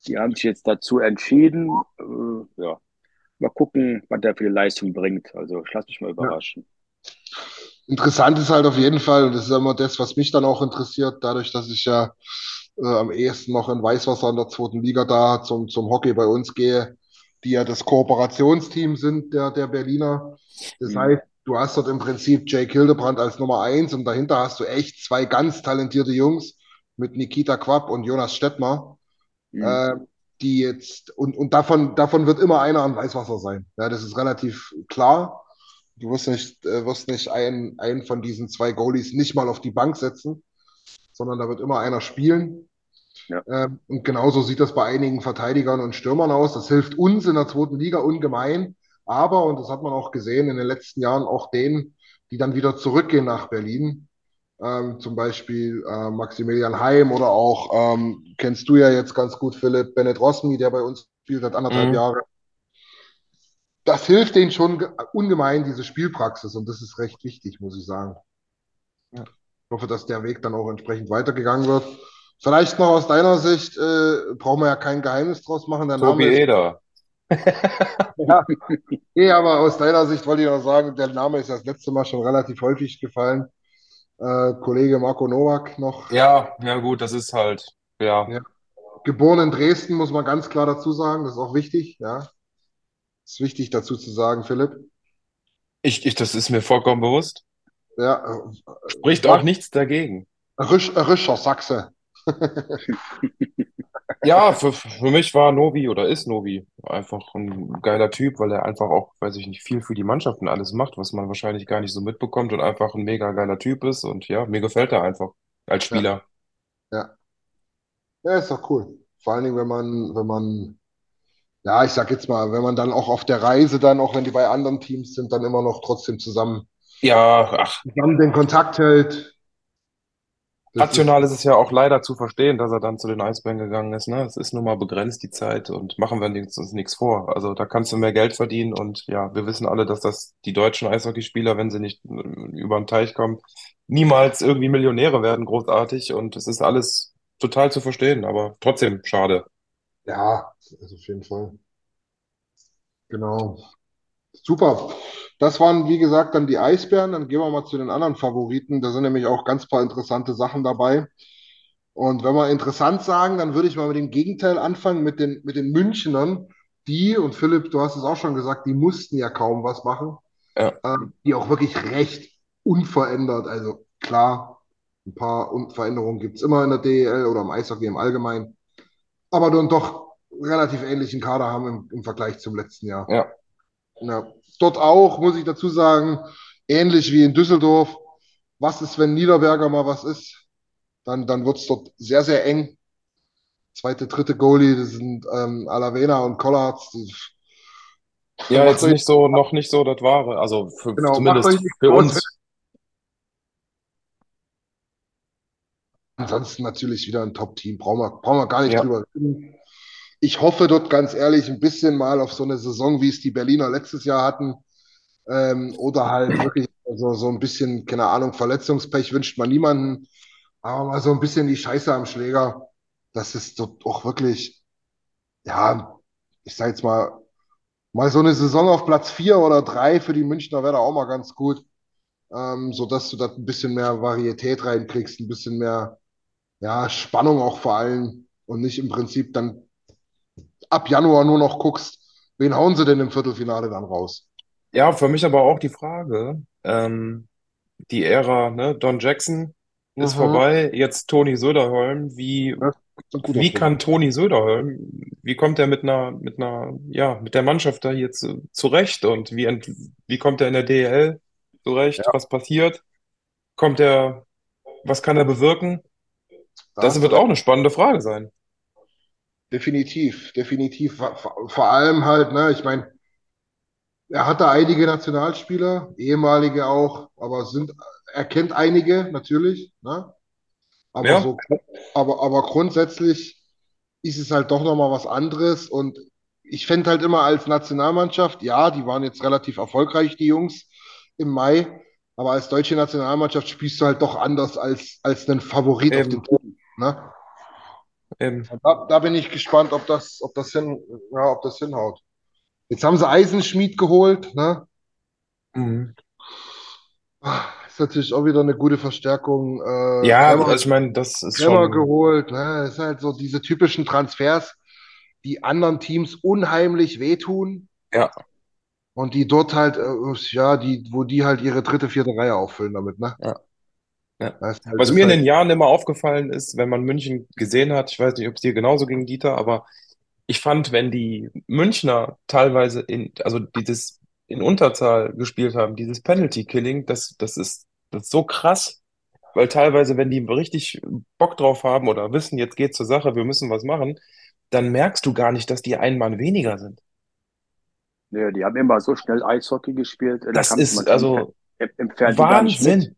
die haben sich jetzt dazu entschieden. Äh, ja, mal gucken, was der für eine Leistung bringt. Also ich lasse mich mal Ja. überraschen. Interessant ist halt auf jeden Fall, und das ist immer das, was mich dann auch interessiert, dadurch, dass ich ja äh, am ehesten noch in Weißwasser in der zweiten Liga da zum, zum Hockey bei uns gehe, die ja das Kooperationsteam sind der, der Berliner. Das Mhm. heißt, du hast dort im Prinzip Jake Hildebrand als Nummer eins und dahinter hast du echt zwei ganz talentierte Jungs mit Nikita Quapp und Jonas Stettmer, Mhm. äh, die jetzt, und, und davon, davon wird immer einer an Weißwasser sein. Ja, das ist relativ klar. Du wirst nicht, äh, wirst nicht einen, einen von diesen zwei Goalies nicht mal auf die Bank setzen, sondern da wird immer einer spielen. Ja. Ähm, und genauso sieht das bei einigen Verteidigern und Stürmern aus. Das hilft uns in der zweiten Liga ungemein. Aber, und das hat man auch gesehen in den letzten Jahren, auch denen, die dann wieder zurückgehen nach Berlin. Ähm, zum Beispiel äh, Maximilian Heim oder auch, ähm, kennst du ja jetzt ganz gut, Philipp Bennett Rosmi, der bei uns spielt seit anderthalb Mhm. Jahren. Das hilft denen schon ge- ungemein, diese Spielpraxis. Und das ist recht wichtig, muss ich sagen. Ja. Ich hoffe, dass der Weg dann auch entsprechend weitergegangen wird. Vielleicht noch aus deiner Sicht, äh, brauchen wir ja kein Geheimnis draus machen. Der Tobi Name ist, Eder. ja, nee, aber aus deiner Sicht wollte ich noch sagen, der Name ist das letzte Mal schon relativ häufig gefallen. Äh, Kollege Marco Nowak noch, Ja, ja gut, das ist halt, ja. ja, geboren in Dresden, muss man ganz klar dazu sagen. Das ist auch wichtig, ja. Ist wichtig dazu zu sagen, Philipp. Ich, ich, das ist mir vollkommen bewusst. Ja, äh, Spricht auch nichts dagegen. Risch, Rischer Sachse. *laughs* Ja, für, für mich war Novi oder ist Novi einfach ein geiler Typ, weil er einfach auch, weiß ich nicht, viel für die Mannschaften alles macht, was man wahrscheinlich gar nicht so mitbekommt und einfach ein mega geiler Typ ist. Und ja, mir gefällt er einfach als Ja, Spieler. ja. Ja, ist doch cool. Vor allen Dingen, wenn man, wenn man, ja, ich sag jetzt mal, wenn man dann auch auf der Reise dann, auch wenn die bei anderen Teams sind, dann immer noch trotzdem zusammen, Ja, ach, zusammen den Kontakt hält. Rational ist, ist es ja auch leider zu verstehen, dass er dann zu den Eisbären gegangen ist, ne? Es ist nun mal begrenzt die Zeit und machen wir uns uns nichts vor. Also da kannst du mehr Geld verdienen und ja, wir wissen alle, dass das die deutschen Eishockeyspieler, wenn sie nicht äh, über den Teich kommen, niemals irgendwie Millionäre werden, großartig und es ist alles total zu verstehen, aber trotzdem schade. ja, also auf jeden Fall. Genau. Super. Das waren, wie gesagt, dann die Eisbären. Dann gehen wir mal zu den anderen Favoriten. Da sind nämlich auch ganz paar interessante Sachen dabei. Und wenn wir interessant sagen, dann würde ich mal mit dem Gegenteil anfangen, mit den, mit den Münchnern, die, und Philipp, du hast es auch schon gesagt, die mussten ja kaum was machen, Ja. ähm, die auch wirklich recht unverändert, also klar, ein paar Un- Veränderungen gibt es immer in der DEL oder im Eishockey im Allgemeinen, aber dann doch relativ ähnlichen Kader haben im, im Vergleich zum letzten Jahr. Ja. Ja. Dort auch, muss ich dazu sagen, ähnlich wie in Düsseldorf. Was ist, wenn Niederberger mal was ist? Dann, dann wird es dort sehr, sehr eng. Zweite, dritte Goalie, das sind ähm, Alavena und. Das, Ja, jetzt nicht so, noch nicht so das Wahre, also für, genau, zumindest für uns. Ansonsten natürlich wieder ein Top-Team. Brauchen wir, brauchen wir gar nicht Ja. drüber reden. Ich hoffe dort ganz ehrlich ein bisschen mal auf so eine Saison, wie es die Berliner letztes Jahr hatten. Ähm, oder halt wirklich so, so ein bisschen, keine Ahnung, Verletzungspech wünscht man niemanden. Aber mal so ein bisschen die Scheiße am Schläger. Das ist dort auch wirklich, ja, ich sag jetzt mal, mal so eine Saison auf Platz vier oder drei für die Münchner wäre da auch mal ganz gut. Ähm, sodass du da ein bisschen mehr Varietät reinkriegst, ein bisschen mehr, ja, Spannung auch vor allem und nicht im Prinzip dann ab Januar nur noch guckst, wen hauen sie denn im Viertelfinale dann raus? Ja, für mich aber auch die Frage, ähm, die Ära, ne, Don Jackson ist Mhm. vorbei, jetzt Toni Söderholm, wie, Das ist wie kann Toni Söderholm, wie kommt er mit einer, mit einer, ja, mit der Mannschaft da hier zu, zurecht und wie, ent, wie kommt er in der DEL zurecht? Ja, Was passiert? Kommt er, was kann er bewirken? da Das du wird auch eine spannende Frage sein. Definitiv, definitiv. Vor, vor allem halt, ne, ich meine, er hatte einige Nationalspieler, ehemalige auch, aber sind, er kennt einige natürlich, ne? Aber Ja, so, aber, aber grundsätzlich ist es halt doch nochmal was anderes. Und ich fände halt immer als Nationalmannschaft, ja, die waren jetzt relativ erfolgreich, die Jungs im Mai, aber als deutsche Nationalmannschaft spielst du halt doch anders als, als ein Favorit auf den eben, Titel, ne? Eben. Da, da bin ich gespannt, ob das, ob das hin, ja, ob das hinhaut. Jetzt haben sie Eisenschmied geholt, ne? Mhm. Ist natürlich auch wieder eine gute Verstärkung. Äh, Ja, Kremmer, also ich meine, das ist Kremmer schon, geholt, ne? Das ist halt so diese typischen Transfers, die anderen Teams unheimlich wehtun ja. und die dort halt, äh, ja, die, wo die halt ihre dritte, vierte Reihe auffüllen damit, ne? Ja. Ja. Halt, Was mir ist in den halt, Jahren immer aufgefallen ist, wenn man München gesehen hat, ich weiß nicht, ob es dir genauso ging, Dieter, aber ich fand, wenn die Münchner teilweise in, also dieses in Unterzahl gespielt haben, dieses Penalty Killing, das, das ist, das ist so krass. weil teilweise, wenn die richtig Bock drauf haben oder wissen, jetzt geht's zur Sache, wir müssen was machen, dann merkst du gar nicht, dass die einen Mann weniger sind. Ja, die haben immer so schnell Eishockey gespielt. Da Das du ist also im im mit.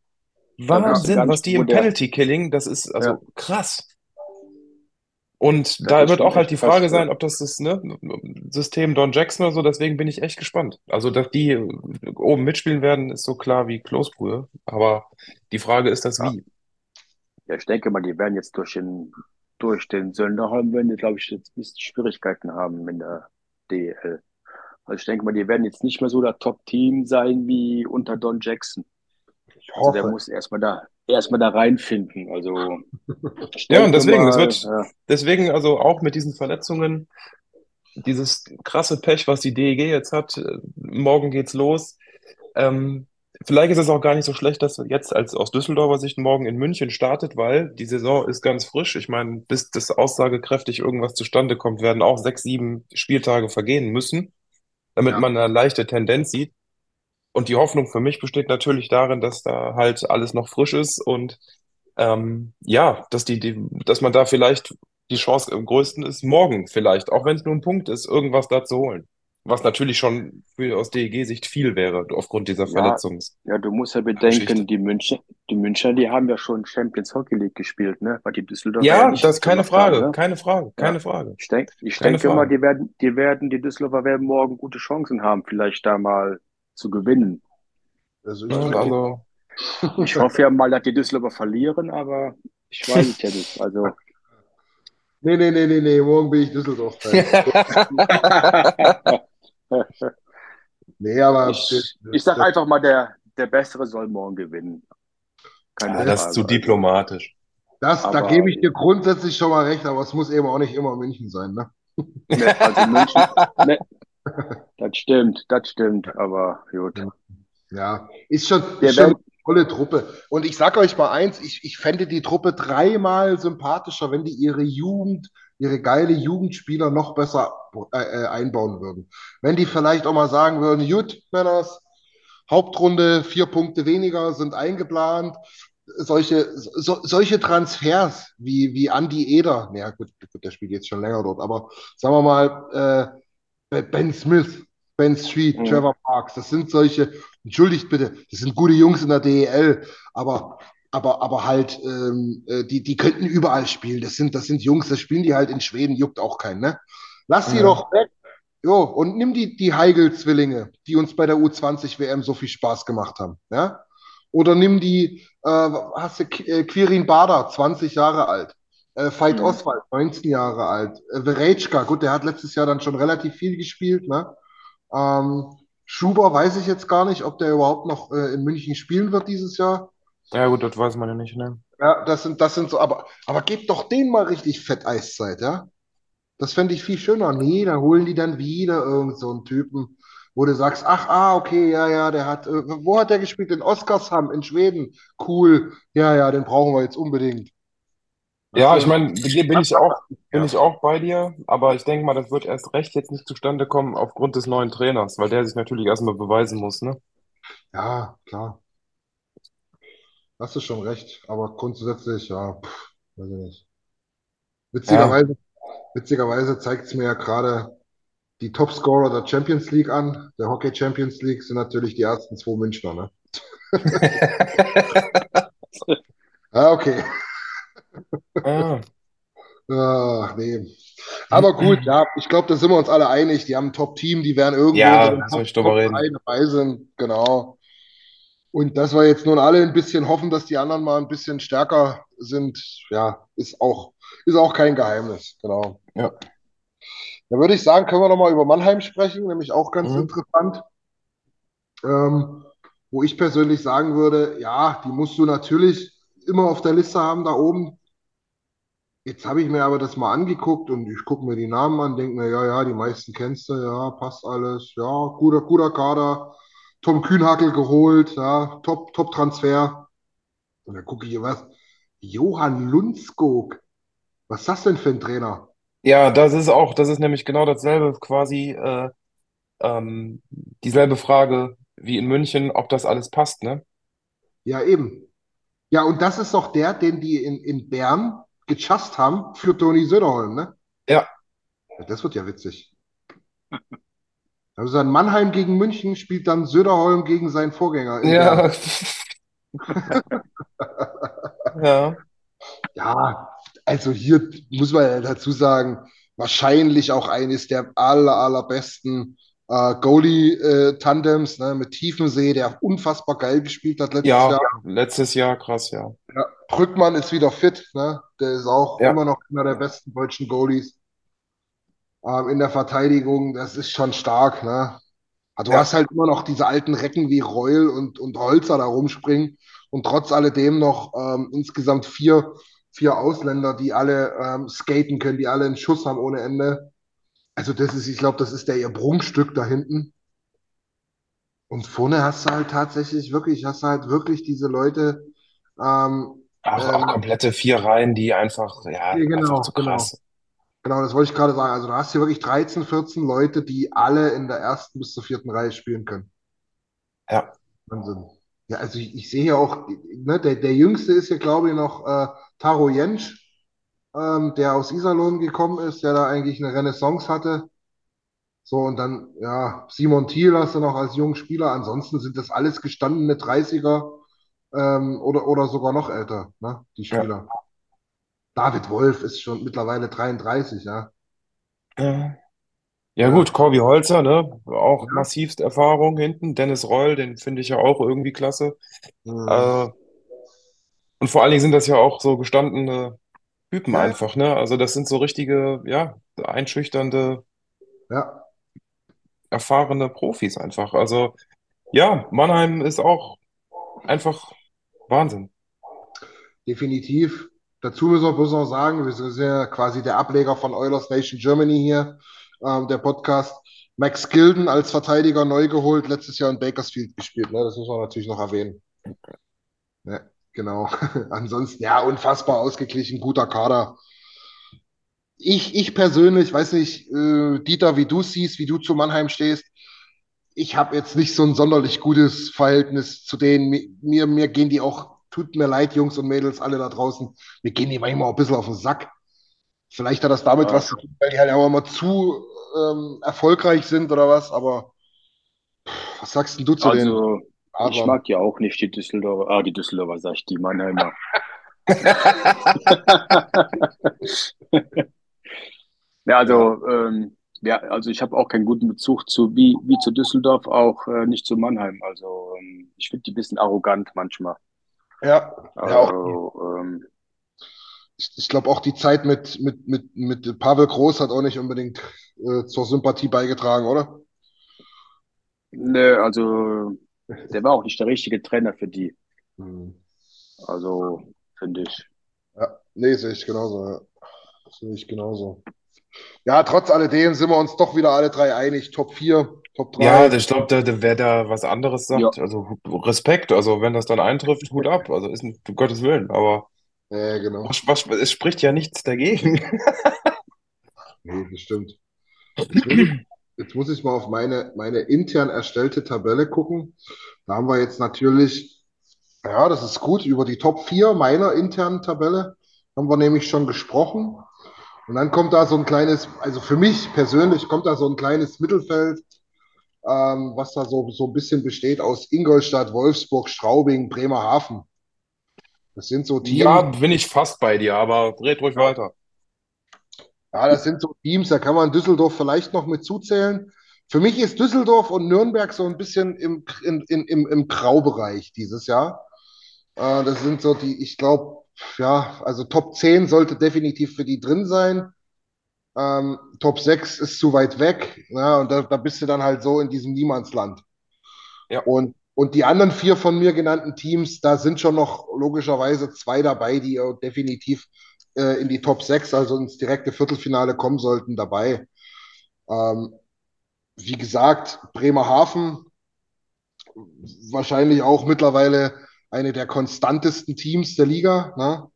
Wahnsinn. Was die im. Penalty Killing, das ist also Ja, krass. Und das da wird auch halt die. Frage Ja. sein, ob das das ne, System Don Jackson oder so, deswegen bin ich echt gespannt. Also, dass die oben mitspielen werden, ist so klar wie Kloßbrühe. Aber die Frage ist das Ja. Wie. ja, ich denke mal, die werden jetzt durch den, durch den Sönderholm, werden die, glaube ich, jetzt ein bisschen Schwierigkeiten haben in der DEL. Also ich denke mal, die werden jetzt nicht mehr so das Top-Team sein wie unter Don Jackson. Ich Also der muss erstmal da, erstmal da reinfinden. Also *laughs* Ja, und deswegen, es mal, wird, ja, deswegen also auch mit diesen Verletzungen, dieses krasse Pech, was die DEG jetzt hat, äh, morgen geht's los. Ähm, vielleicht ist es auch gar nicht so schlecht, dass jetzt als aus Düsseldorfer Sicht morgen in München startet, weil die Saison ist ganz frisch. Ich meine, bis das aussagekräftig irgendwas zustande kommt, werden auch sechs, sieben Spieltage vergehen müssen, damit Ja. man eine leichte Tendenz sieht. Und die Hoffnung für mich besteht natürlich darin, dass da halt alles noch frisch ist und ähm, ja, dass die, die, dass man da vielleicht die Chance am größten ist, morgen vielleicht, auch wenn es nur ein Punkt ist, irgendwas da zu holen. Was natürlich schon für, aus DEG-Sicht viel wäre, aufgrund dieser ja, Verletzungs. ja, du musst ja Geschichte. bedenken, die München, die Münchner, die haben ja schon Champions Hockey League gespielt, ne? Weil die Düsseldorfer ja Ja, das ist keine haben, Frage, ne? keine Frage, Ja. keine Frage, Ich denke, ich denke Frage. die werden, die werden, die Düsseldorfer werden morgen gute Chancen haben, vielleicht da mal zu gewinnen. Also ich Ja, drücke also, Ich hoffe ja mal, dass die Düsseldorfer verlieren, aber ich weiß es ja nicht. Also, *laughs* Nee, nee, nee, nee, nee, morgen bin ich Düsseldorf-Fan. *laughs* Nee, aber ich, ich sag einfach mal, der, der Bessere soll morgen gewinnen. Keine ja, das ist zu diplomatisch. das, da aber gebe ich dir grundsätzlich schon mal recht, aber es muss eben auch nicht immer München sein, ne? ne, also München, *laughs* ne, das stimmt, das stimmt, aber gut. Ja, ist schon, Wir ist schon tolle Truppe. Und ich sage euch mal eins, ich, ich fände die Truppe dreimal sympathischer, wenn die ihre Jugend, ihre geile Jugendspieler noch besser äh, äh, einbauen würden. Wenn die vielleicht auch mal sagen würden, gut, Männers, Hauptrunde, vier Punkte weniger sind eingeplant. Solche, so, solche Transfers wie, wie Andy Eder, naja, gut, gut, der spielt jetzt schon länger dort, aber sagen wir mal, äh, Ben Smith, Ben Street, Mhm. Trevor Parks, das sind solche, entschuldigt bitte, das sind gute Jungs in der DEL, aber, aber, aber halt, ähm, äh, die, die könnten überall spielen. Das sind, das sind Jungs, das spielen die halt in Schweden, juckt auch keinen, ne? Lass die Ja. doch weg. Jo, und nimm die, die Heigl-Zwillinge, die uns bei der U20-WM so viel Spaß gemacht haben, ja? Oder nimm die, äh, hast du äh, Quirin Bader, 20 Jahre alt. Äh, Veit Mhm. Oswald, 19 Jahre alt. Äh, Verejčka, gut, der hat letztes Jahr dann schon relativ viel gespielt, ne? Ähm, Schuber weiß ich jetzt gar nicht, ob der überhaupt noch äh, in München spielen wird dieses Jahr. Ja, gut, das weiß man ja nicht, ne? Ja, das sind, das sind so, aber, aber gebt doch denen mal richtig fett Eiszeit, ja? Das fände ich viel schöner. Nee, da holen die dann wieder irgend so einen Typen, wo du sagst, ach, ah, okay, ja, ja, der hat, äh, wo hat der gespielt? In Oskarshamn, in Schweden. Cool. Ja, ja, den brauchen wir jetzt unbedingt. Ja, Weißt ich meine, bin ich auch, bin Ja. ich auch bei dir, aber ich denke mal, das wird erst recht jetzt nicht zustande kommen aufgrund des neuen Trainers, weil der sich natürlich erstmal beweisen muss, ne? Ja, klar. Hast du schon recht. Aber grundsätzlich, ja, pff, weiß ich nicht. Ja, Witzigerweise, witzigerweise zeigt es mir ja gerade die Topscorer der Champions League an. Der Hockey Champions League sind natürlich die ersten zwei Münchner, ne? *laughs* *laughs* Ah, okay. Ah. Ach, nee. Aber gut, ja, ich glaube, da sind wir uns alle einig. Die haben ein Top-Team, die werden irgendwo Ja, soll ich drüber Top reden? 3 dabei sind. Genau. Und dass wir jetzt nun alle ein bisschen hoffen, dass die anderen mal ein bisschen stärker sind, ja, ist auch, ist auch kein Geheimnis. Genau. Ja. Da würde ich sagen, können wir nochmal über Mannheim sprechen, nämlich auch ganz Mhm. interessant. Ähm, wo ich persönlich sagen würde, ja, die musst du natürlich immer auf der Liste haben da oben. Jetzt habe ich mir aber das mal angeguckt und ich gucke mir die Namen an, denke mir, ja, ja, die meisten kennst du, ja, passt alles, ja, guter, guter Kader. Tom Kühnhackel geholt, ja, Top, Top-Transfer. Und dann gucke ich hier was. Johann Lundskog. Was ist das denn für ein Trainer? Ja, das ist auch, das ist nämlich genau dasselbe, quasi äh, ähm, dieselbe Frage wie in München, ob das alles passt, ne? Ja, eben. Ja, und das ist doch der, den die in, in Bern gechast haben für Toni Söderholm, ne? Ja, das wird ja witzig. Also dann Mannheim gegen München spielt dann Söderholm gegen seinen Vorgänger ja. *laughs* Ja, Ja, also hier muss man ja dazu sagen, wahrscheinlich auch eines der aller, allerbesten äh, Goalie-Tandems, ne, mit Tiefensee, der unfassbar geil gespielt hat letztes ja, Jahr. letztes Jahr krass, ja. Ja, Brückmann ist wieder fit, ne? Der ist auch Ja, immer noch einer der besten deutschen Goalies ähm, in der Verteidigung. Das ist schon stark, ne? Aber du ja, hast halt immer noch diese alten Recken wie Reul und, und Holzer da rumspringen und trotz alledem noch ähm, insgesamt vier, vier Ausländer, die alle ähm, skaten können, die alle einen Schuss haben ohne Ende. Also das ist, ich glaube, das ist der ihr Prunkstück da hinten. Und vorne hast du halt tatsächlich wirklich, hast du halt wirklich diese Leute, ähm, auch, auch ähm, komplette vier Reihen, die einfach, ja, ja, einfach genau, zu genau. krass. Genau, das wollte ich gerade sagen. Also du hast hier wirklich 13, 14 Leute, die alle in der ersten bis zur vierten Reihe spielen können. Ja, Wahnsinn. Ja, also ich, ich sehe hier auch, ne, der, der Jüngste ist hier, glaube ich, noch äh, Taro Jentsch, ähm, der aus Iserlohn gekommen ist, der da eigentlich eine Renaissance hatte. So, und dann, ja, Simon Thiel hast du noch als jungen Spieler. Ansonsten sind das alles gestandene 30er ähm, oder, oder sogar noch älter, ne, die ja. Spieler. David Wolf ist schon mittlerweile 33, ja. Ja, ja Ja, gut, Corby Holzer, ne? Auch ja. massivst Erfahrung hinten. Dennis Reul, den finde ich ja auch irgendwie klasse. Mhm. Äh, und vor allen Dingen sind das ja auch so gestandene Typen Ja, einfach, ne? Also das sind so richtige, ja, einschüchternde, ja. erfahrene Profis einfach. Also ja, Mannheim ist auch einfach Wahnsinn. Definitiv. Dazu müssen wir bloß noch sagen, wir sind ja quasi der Ableger von Oilers Nation Germany hier, ähm, der Podcast. Max Gilden als Verteidiger neu geholt, letztes Jahr in Bakersfield gespielt, ne? Das muss man natürlich noch erwähnen. Ja, genau. *laughs* Ansonsten, ja, unfassbar ausgeglichen, guter Kader. Ich, ich persönlich, weiß nicht, äh, Dieter, wie du siehst, wie du zu Mannheim stehst. Ich habe jetzt nicht so ein sonderlich gutes Verhältnis zu denen. Mi- Mir, mir gehen die auch, tut mir leid, Jungs und Mädels, alle da draußen, mir gehen die manchmal auch ein bisschen auf den Sack. Vielleicht hat das damit Ja. was zu tun, weil die halt auch immer zu ähm, erfolgreich sind oder was, aber was sagst denn du zu den Also, ich mag ja auch nicht die Düsseldorfer, ah, die Düsseldorfer, sag ich, die Mannheimer. *laughs* *laughs* Ja, also, ähm, ja, also ich habe auch keinen guten Bezug zu, wie, wie zu Düsseldorf, auch äh, nicht zu Mannheim. Also, ähm, ich finde die ein bisschen arrogant manchmal. Ja, ja, auch Also, ähm, ich, ich glaube auch die Zeit mit, mit, mit, mit Pavel Groß hat auch nicht unbedingt äh, zur Sympathie beigetragen, oder? ne, also, der war auch nicht der richtige Trainer für die. Hm. Also, finde ich. Ja, nee, sehe ich genauso. Ja. Sehe ich genauso. Ja, trotz alledem sind wir uns doch wieder alle drei einig. Top 4, Top 3. Ja, ich glaube, da, wer da was anderes Ja, sagt, also Respekt, also wenn das dann eintrifft, Hut ab, also ist ein, um Gottes Willen, aber Ja, genau. was, was, es spricht ja nichts dagegen. *laughs* Nee, das stimmt. Jetzt muss ich, jetzt muss ich mal auf meine, meine intern erstellte Tabelle gucken. Da haben wir jetzt natürlich, ja, das ist gut, über die Top 4 meiner internen Tabelle haben wir nämlich schon gesprochen. Und dann kommt da so ein kleines, also für mich persönlich kommt da so ein kleines Mittelfeld, ähm, was da so, so ein bisschen besteht aus Ingolstadt, Wolfsburg, Straubing, Bremerhaven. Das sind so Ja, Teams, bin ich fast bei dir, aber red ruhig weiter. ja, das sind so Teams, da kann man Düsseldorf vielleicht noch mit zuzählen. Für mich ist Düsseldorf und Nürnberg so ein bisschen im, in, in, im, im Graubereich dieses Jahr. Äh, das sind so die, ich glaube, ja, also Top 10 sollte definitiv für die drin sein. Ähm, Top 6 ist zu weit weg. Ja, und da, da bist du dann halt so in diesem Niemandsland. Ja, Und, und die anderen vier von mir genannten Teams, da sind schon noch logischerweise zwei dabei, die definitiv äh, in die Top 6, also ins direkte Viertelfinale kommen sollten, dabei. Ähm, wie gesagt, Bremerhaven wahrscheinlich auch mittlerweile eine der konstantesten Teams der Liga. Ne?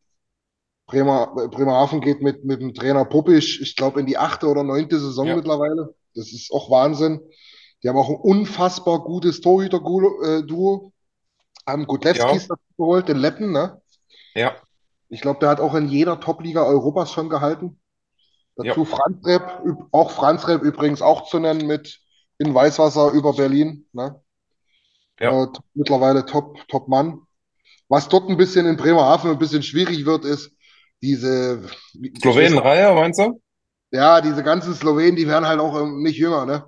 Bremer, Bremerhaven geht mit, mit dem Trainer Popisch, ich glaube, in die achte oder neunte Saison ja, mittlerweile. Das ist auch Wahnsinn. Die haben auch ein unfassbar gutes Torhüter-Duo. Haben ja, Gudlewskis dazu geholt, den Letten, ne? Ja, Ich glaube, der hat auch in jeder Top-Liga Europas schon gehalten. ja, Dazu Franz Repp, auch Franz Repp übrigens auch zu nennen mit in Weißwasser über Berlin. Ne? Ja. Äh, mittlerweile Top, Top-Mann. Was dort ein bisschen in Bremerhaven ein bisschen schwierig wird, ist diese, Slowenen-Reihe, meinst du? Ja, diese ganzen Slowenen, die werden halt auch ähm, nicht jünger, ne?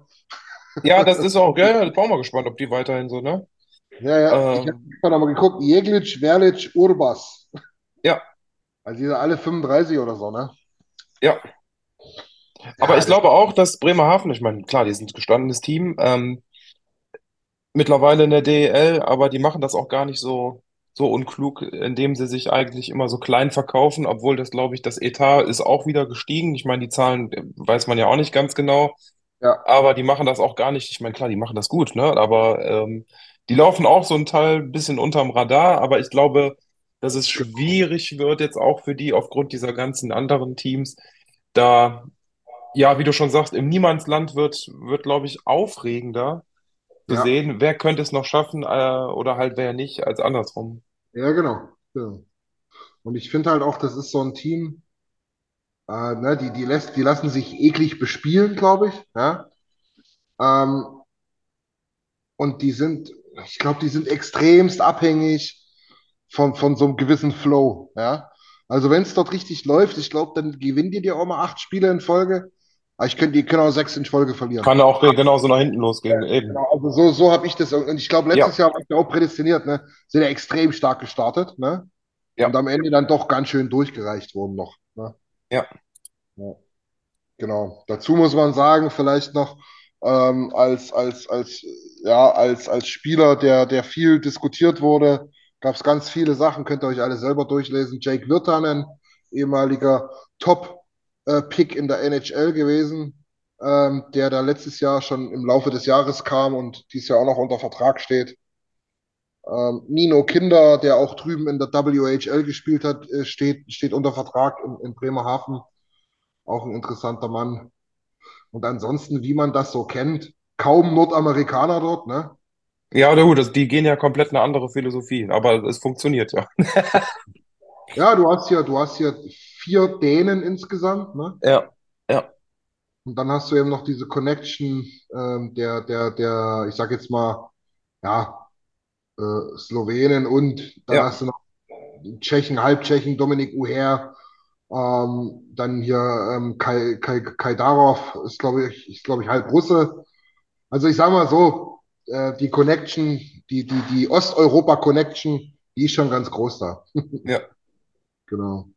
Ja, das ist auch, ich bin auch mal gespannt, ob die weiterhin so, ne? Ja, ja, ich habe Ähm, mal geguckt, Jeglic, Verlic, Urbas. ja, Also die sind alle 35 oder so, ne? ja. Aber Ja, ich glaube auch, dass Bremerhaven, ich meine, klar, die sind ein gestandenes Team, ähm, mittlerweile in der DEL, aber die machen das auch gar nicht so, so unklug, indem sie sich eigentlich immer so klein verkaufen, obwohl das, glaube ich, das Etat ist auch wieder gestiegen. Ich meine, die Zahlen äh, weiß man ja auch nicht ganz genau, ja, aber die machen das auch gar nicht. Ich meine, klar, die machen das gut, ne? Aber ähm, die laufen auch so ein Teil ein bisschen unterm Radar, aber ich glaube, dass es schwierig wird jetzt auch für die aufgrund dieser ganzen anderen Teams, da, ja, wie du schon sagst, im Niemandsland wird, wird, glaube ich, aufregender zu ja, sehen, wer könnte es noch schaffen, äh, oder halt wer nicht, als andersrum. ja, genau. Ja. Und ich finde halt auch, das ist so ein Team, äh, ne, die, die lässt, die lassen sich eklig bespielen, glaube ich. Ja? Ähm, und die sind, ich glaube, die sind extremst abhängig von, von so einem gewissen Flow. Ja? Also wenn es dort richtig läuft, ich glaube, dann gewinnen die dir auch mal acht Spiele in Folge. Aber ich könnte, die können auch sechs in Folge verlieren. Kann auch genauso nach hinten losgehen, eben. Genau, also so, so habe ich das. Und ich glaube, Ja, letztes Jahr war ich ja auch prädestiniert, ne? Sind ja extrem stark gestartet, ne? ja, Und am Ende dann doch ganz schön durchgereicht wurden noch. Ne? ja, Ja, genau. Dazu muss man sagen, vielleicht noch ähm, als, als, als, ja, als, als Spieler, der, der viel diskutiert wurde, gab es ganz viele Sachen, könnt ihr euch alle selber durchlesen. Jake Virtanen, ehemaliger Top-Pick in der NHL gewesen, ähm, der da letztes Jahr schon im Laufe des Jahres kam und dieses Jahr auch noch unter Vertrag steht. Ähm, Nino Kinder, der auch drüben in der WHL gespielt hat, äh, steht, steht unter Vertrag in, in Bremerhaven. Auch ein interessanter Mann. Und ansonsten, wie man das so kennt, kaum Nordamerikaner dort, ne? ja, na gut, das, die gehen ja komplett eine andere Philosophie, aber es funktioniert ja. *laughs* Ja, du hast hier, du hast hier vier Dänen insgesamt, ne? Ja, ja, Und dann hast du eben noch diese Connection, ähm, der, der, der, ich sag jetzt mal, ja, äh, Slowenen und dann ja, hast du noch Tschechen, Halbtschechen, Dominik Uher, ähm, dann hier ähm, Kai, Kai, Kaidarov ist, glaube ich, ist, glaube ich, halb Russe. Also ich sage mal so, äh, die Connection, die, die, die Osteuropa-Connection, die ist schon ganz groß da. ja. *laughs* Genau.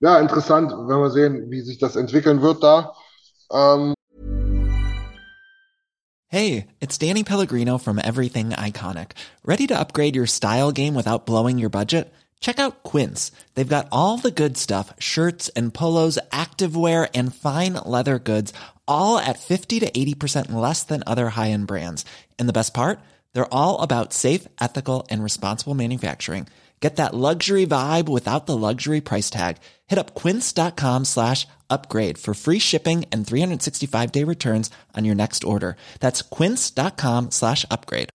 Ja, interessant, wenn wir sehen, wie sich das entwickeln wird da. Ähm, Hey, it's Danny Pellegrino from Everything Iconic. Ready to upgrade your style game without blowing your budget? Check out Quince. They've got all the good stuff shirts and polos, activewear, and fine leather goods, all at 50 to 80% less than other high end brands. And the best part? They're all about safe, ethical, and responsible manufacturing. Get that luxury vibe without the luxury price tag. Hit up quince.com slash upgrade for free shipping and 365 day returns on your next order. That's quince.com slash upgrade.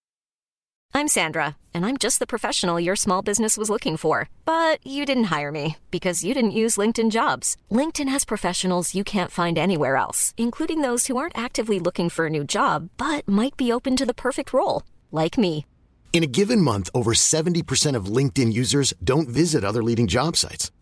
I'm Sandra, and I'm just the professional your small business was looking for. But you didn't hire me because you didn't use LinkedIn jobs. LinkedIn has professionals you can't find anywhere else, including those who aren't actively looking for a new job but might be open to the perfect role, like me. In a given month, over 70% of LinkedIn users don't visit other leading job sites.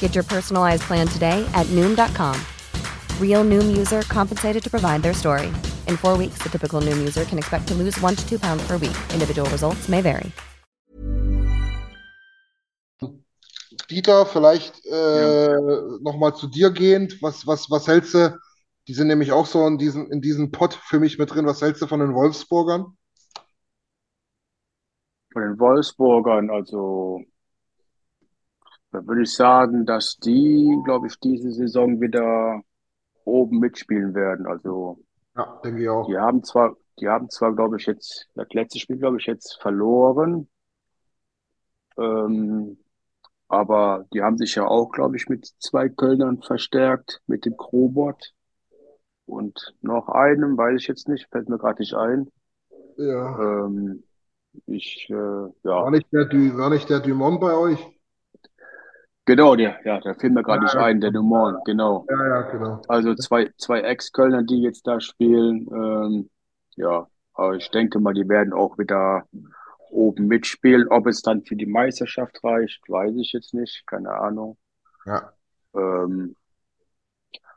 Get your personalized plan today at Noom.com. Real Noom user compensated to provide their story. In four weeks, the typical Noom user can expect to lose one to two pounds per week. Individual results may vary. Dieter, vielleicht Ja. äh, nochmal zu dir gehend. Was, was, was hältst du? Die sind nämlich auch so in diesem, in diesem Pott für mich mit drin. Was hältst du von den Wolfsburgern? Von den Wolfsburgern, also Da würde ich sagen, dass die, glaube ich, diese Saison wieder oben mitspielen werden. Also Ja, denke ich die auch. haben zwar, die haben zwar, glaube ich, jetzt, das letzte Spiel, glaube ich, jetzt verloren, ähm, aber die haben sich ja auch, glaube ich, mit zwei Kölnern verstärkt, mit dem Krobot und noch einem, weiß ich jetzt nicht, fällt mir gerade nicht ein. Ja. Ähm, ich, äh, War ja, nicht der, war nicht der Dumont bei euch? Genau, der, ja, der fällt mir gerade nicht Ja, ein, der Dumont, genau. ja, ja, genau. Also zwei, zwei Ex-Kölner, die jetzt da spielen. Ähm, ja, aber ich denke mal, die werden auch wieder oben mitspielen. Ob es dann für die Meisterschaft reicht, weiß ich jetzt nicht. Keine Ahnung. Ja. Ähm,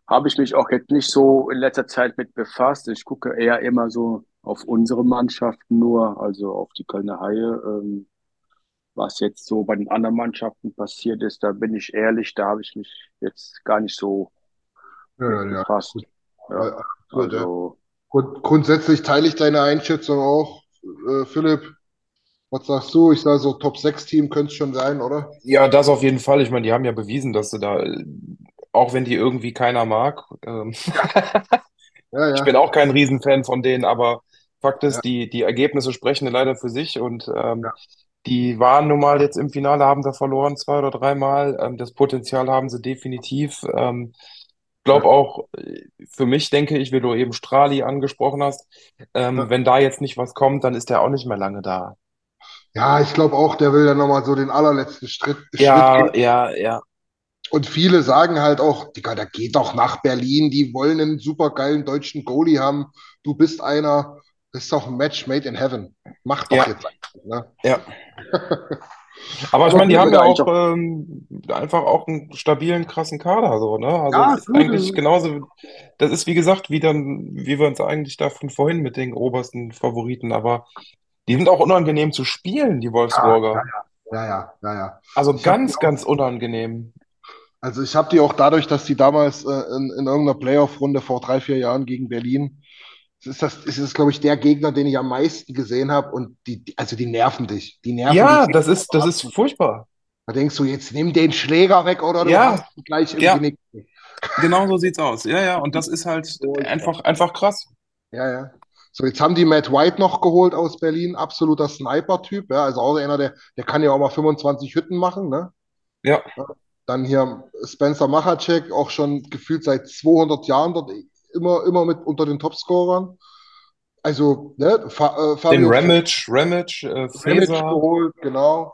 habe ich mich auch jetzt nicht so in letzter Zeit mit befasst. Ich gucke eher immer so auf unsere Mannschaften nur, also auf die Kölner Haie. Ähm, was jetzt so bei den anderen Mannschaften passiert ist, da bin ich ehrlich, da habe ich mich jetzt gar nicht so Ja, befasst. Gut, Ja, ja. also. Grund, grundsätzlich teile ich deine Einschätzung auch. Äh, Philipp, was sagst du? Ich sage so Top 6 Team könnte es schon sein, oder? Ja, das auf jeden Fall. Ich meine, die haben ja bewiesen, dass sie da, äh, auch wenn die irgendwie keiner mag, ähm, *laughs* Ja, ich ja. bin auch kein Riesenfan von denen, aber Fakt ist, Ja, die, die Ergebnisse sprechen leider für sich und ähm, ja, die waren nun mal jetzt im Finale, haben da verloren, zwei oder dreimal. Ähm, das Potenzial haben sie definitiv. Ähm, glaube auch, äh, für mich denke ich, wie du eben Strali angesprochen hast, ähm, ja. wenn da jetzt nicht was kommt, dann ist der auch nicht mehr lange da. Ja, ich glaube auch, der will dann nochmal so den allerletzten Schritt, Schritt Ja, gehen. ja, ja. Und viele sagen halt auch, Digga, der geht doch nach Berlin, die wollen einen supergeilen deutschen Goalie haben. Du bist einer, das ist doch ein Match made in heaven. Mach doch Ja, jetzt ne? ja. *laughs* Aber ich meine, die haben ja auch auch, ähm, einfach auch einen stabilen, krassen Kader, so, ne? Also ja, ist eigentlich genauso, das ist wie gesagt, wie dann, wie wir uns eigentlich da von vorhin mit den obersten Favoriten, aber die sind auch unangenehm zu spielen, die ja, ja, Wolfsburger. ja, ja, ja, ja. Also Ich ganz, ganz unangenehm. also ich habe die auch dadurch, dass die damals äh, in, in irgendeiner Playoff-Runde vor drei, vier Jahren gegen Berlin, ist das, ist, glaube ich, der Gegner, den ich am meisten gesehen habe. Und die, also die nerven dich. Die nerven Ja, dich das ist, das ist furchtbar. Da denkst du, jetzt nimm den Schläger weg oder du Ja, hast gleich im ja, Genick. genau so sieht's aus. Ja, ja, und das ist halt einfach, einfach krass. Ja, ja. So, jetzt haben die Matt White noch geholt aus Berlin, absoluter Sniper-Typ, ja, also auch einer, der, der kann ja auch mal 25 Hütten machen, ne? Ja, Ja. Dann hier Spencer Machacek, auch schon gefühlt seit 200 Jahren dort immer, immer mit unter den Topscorern. Also, ne, Fa äh, den Fabio Ramage, Ramage, äh, Ramage geholt, genau.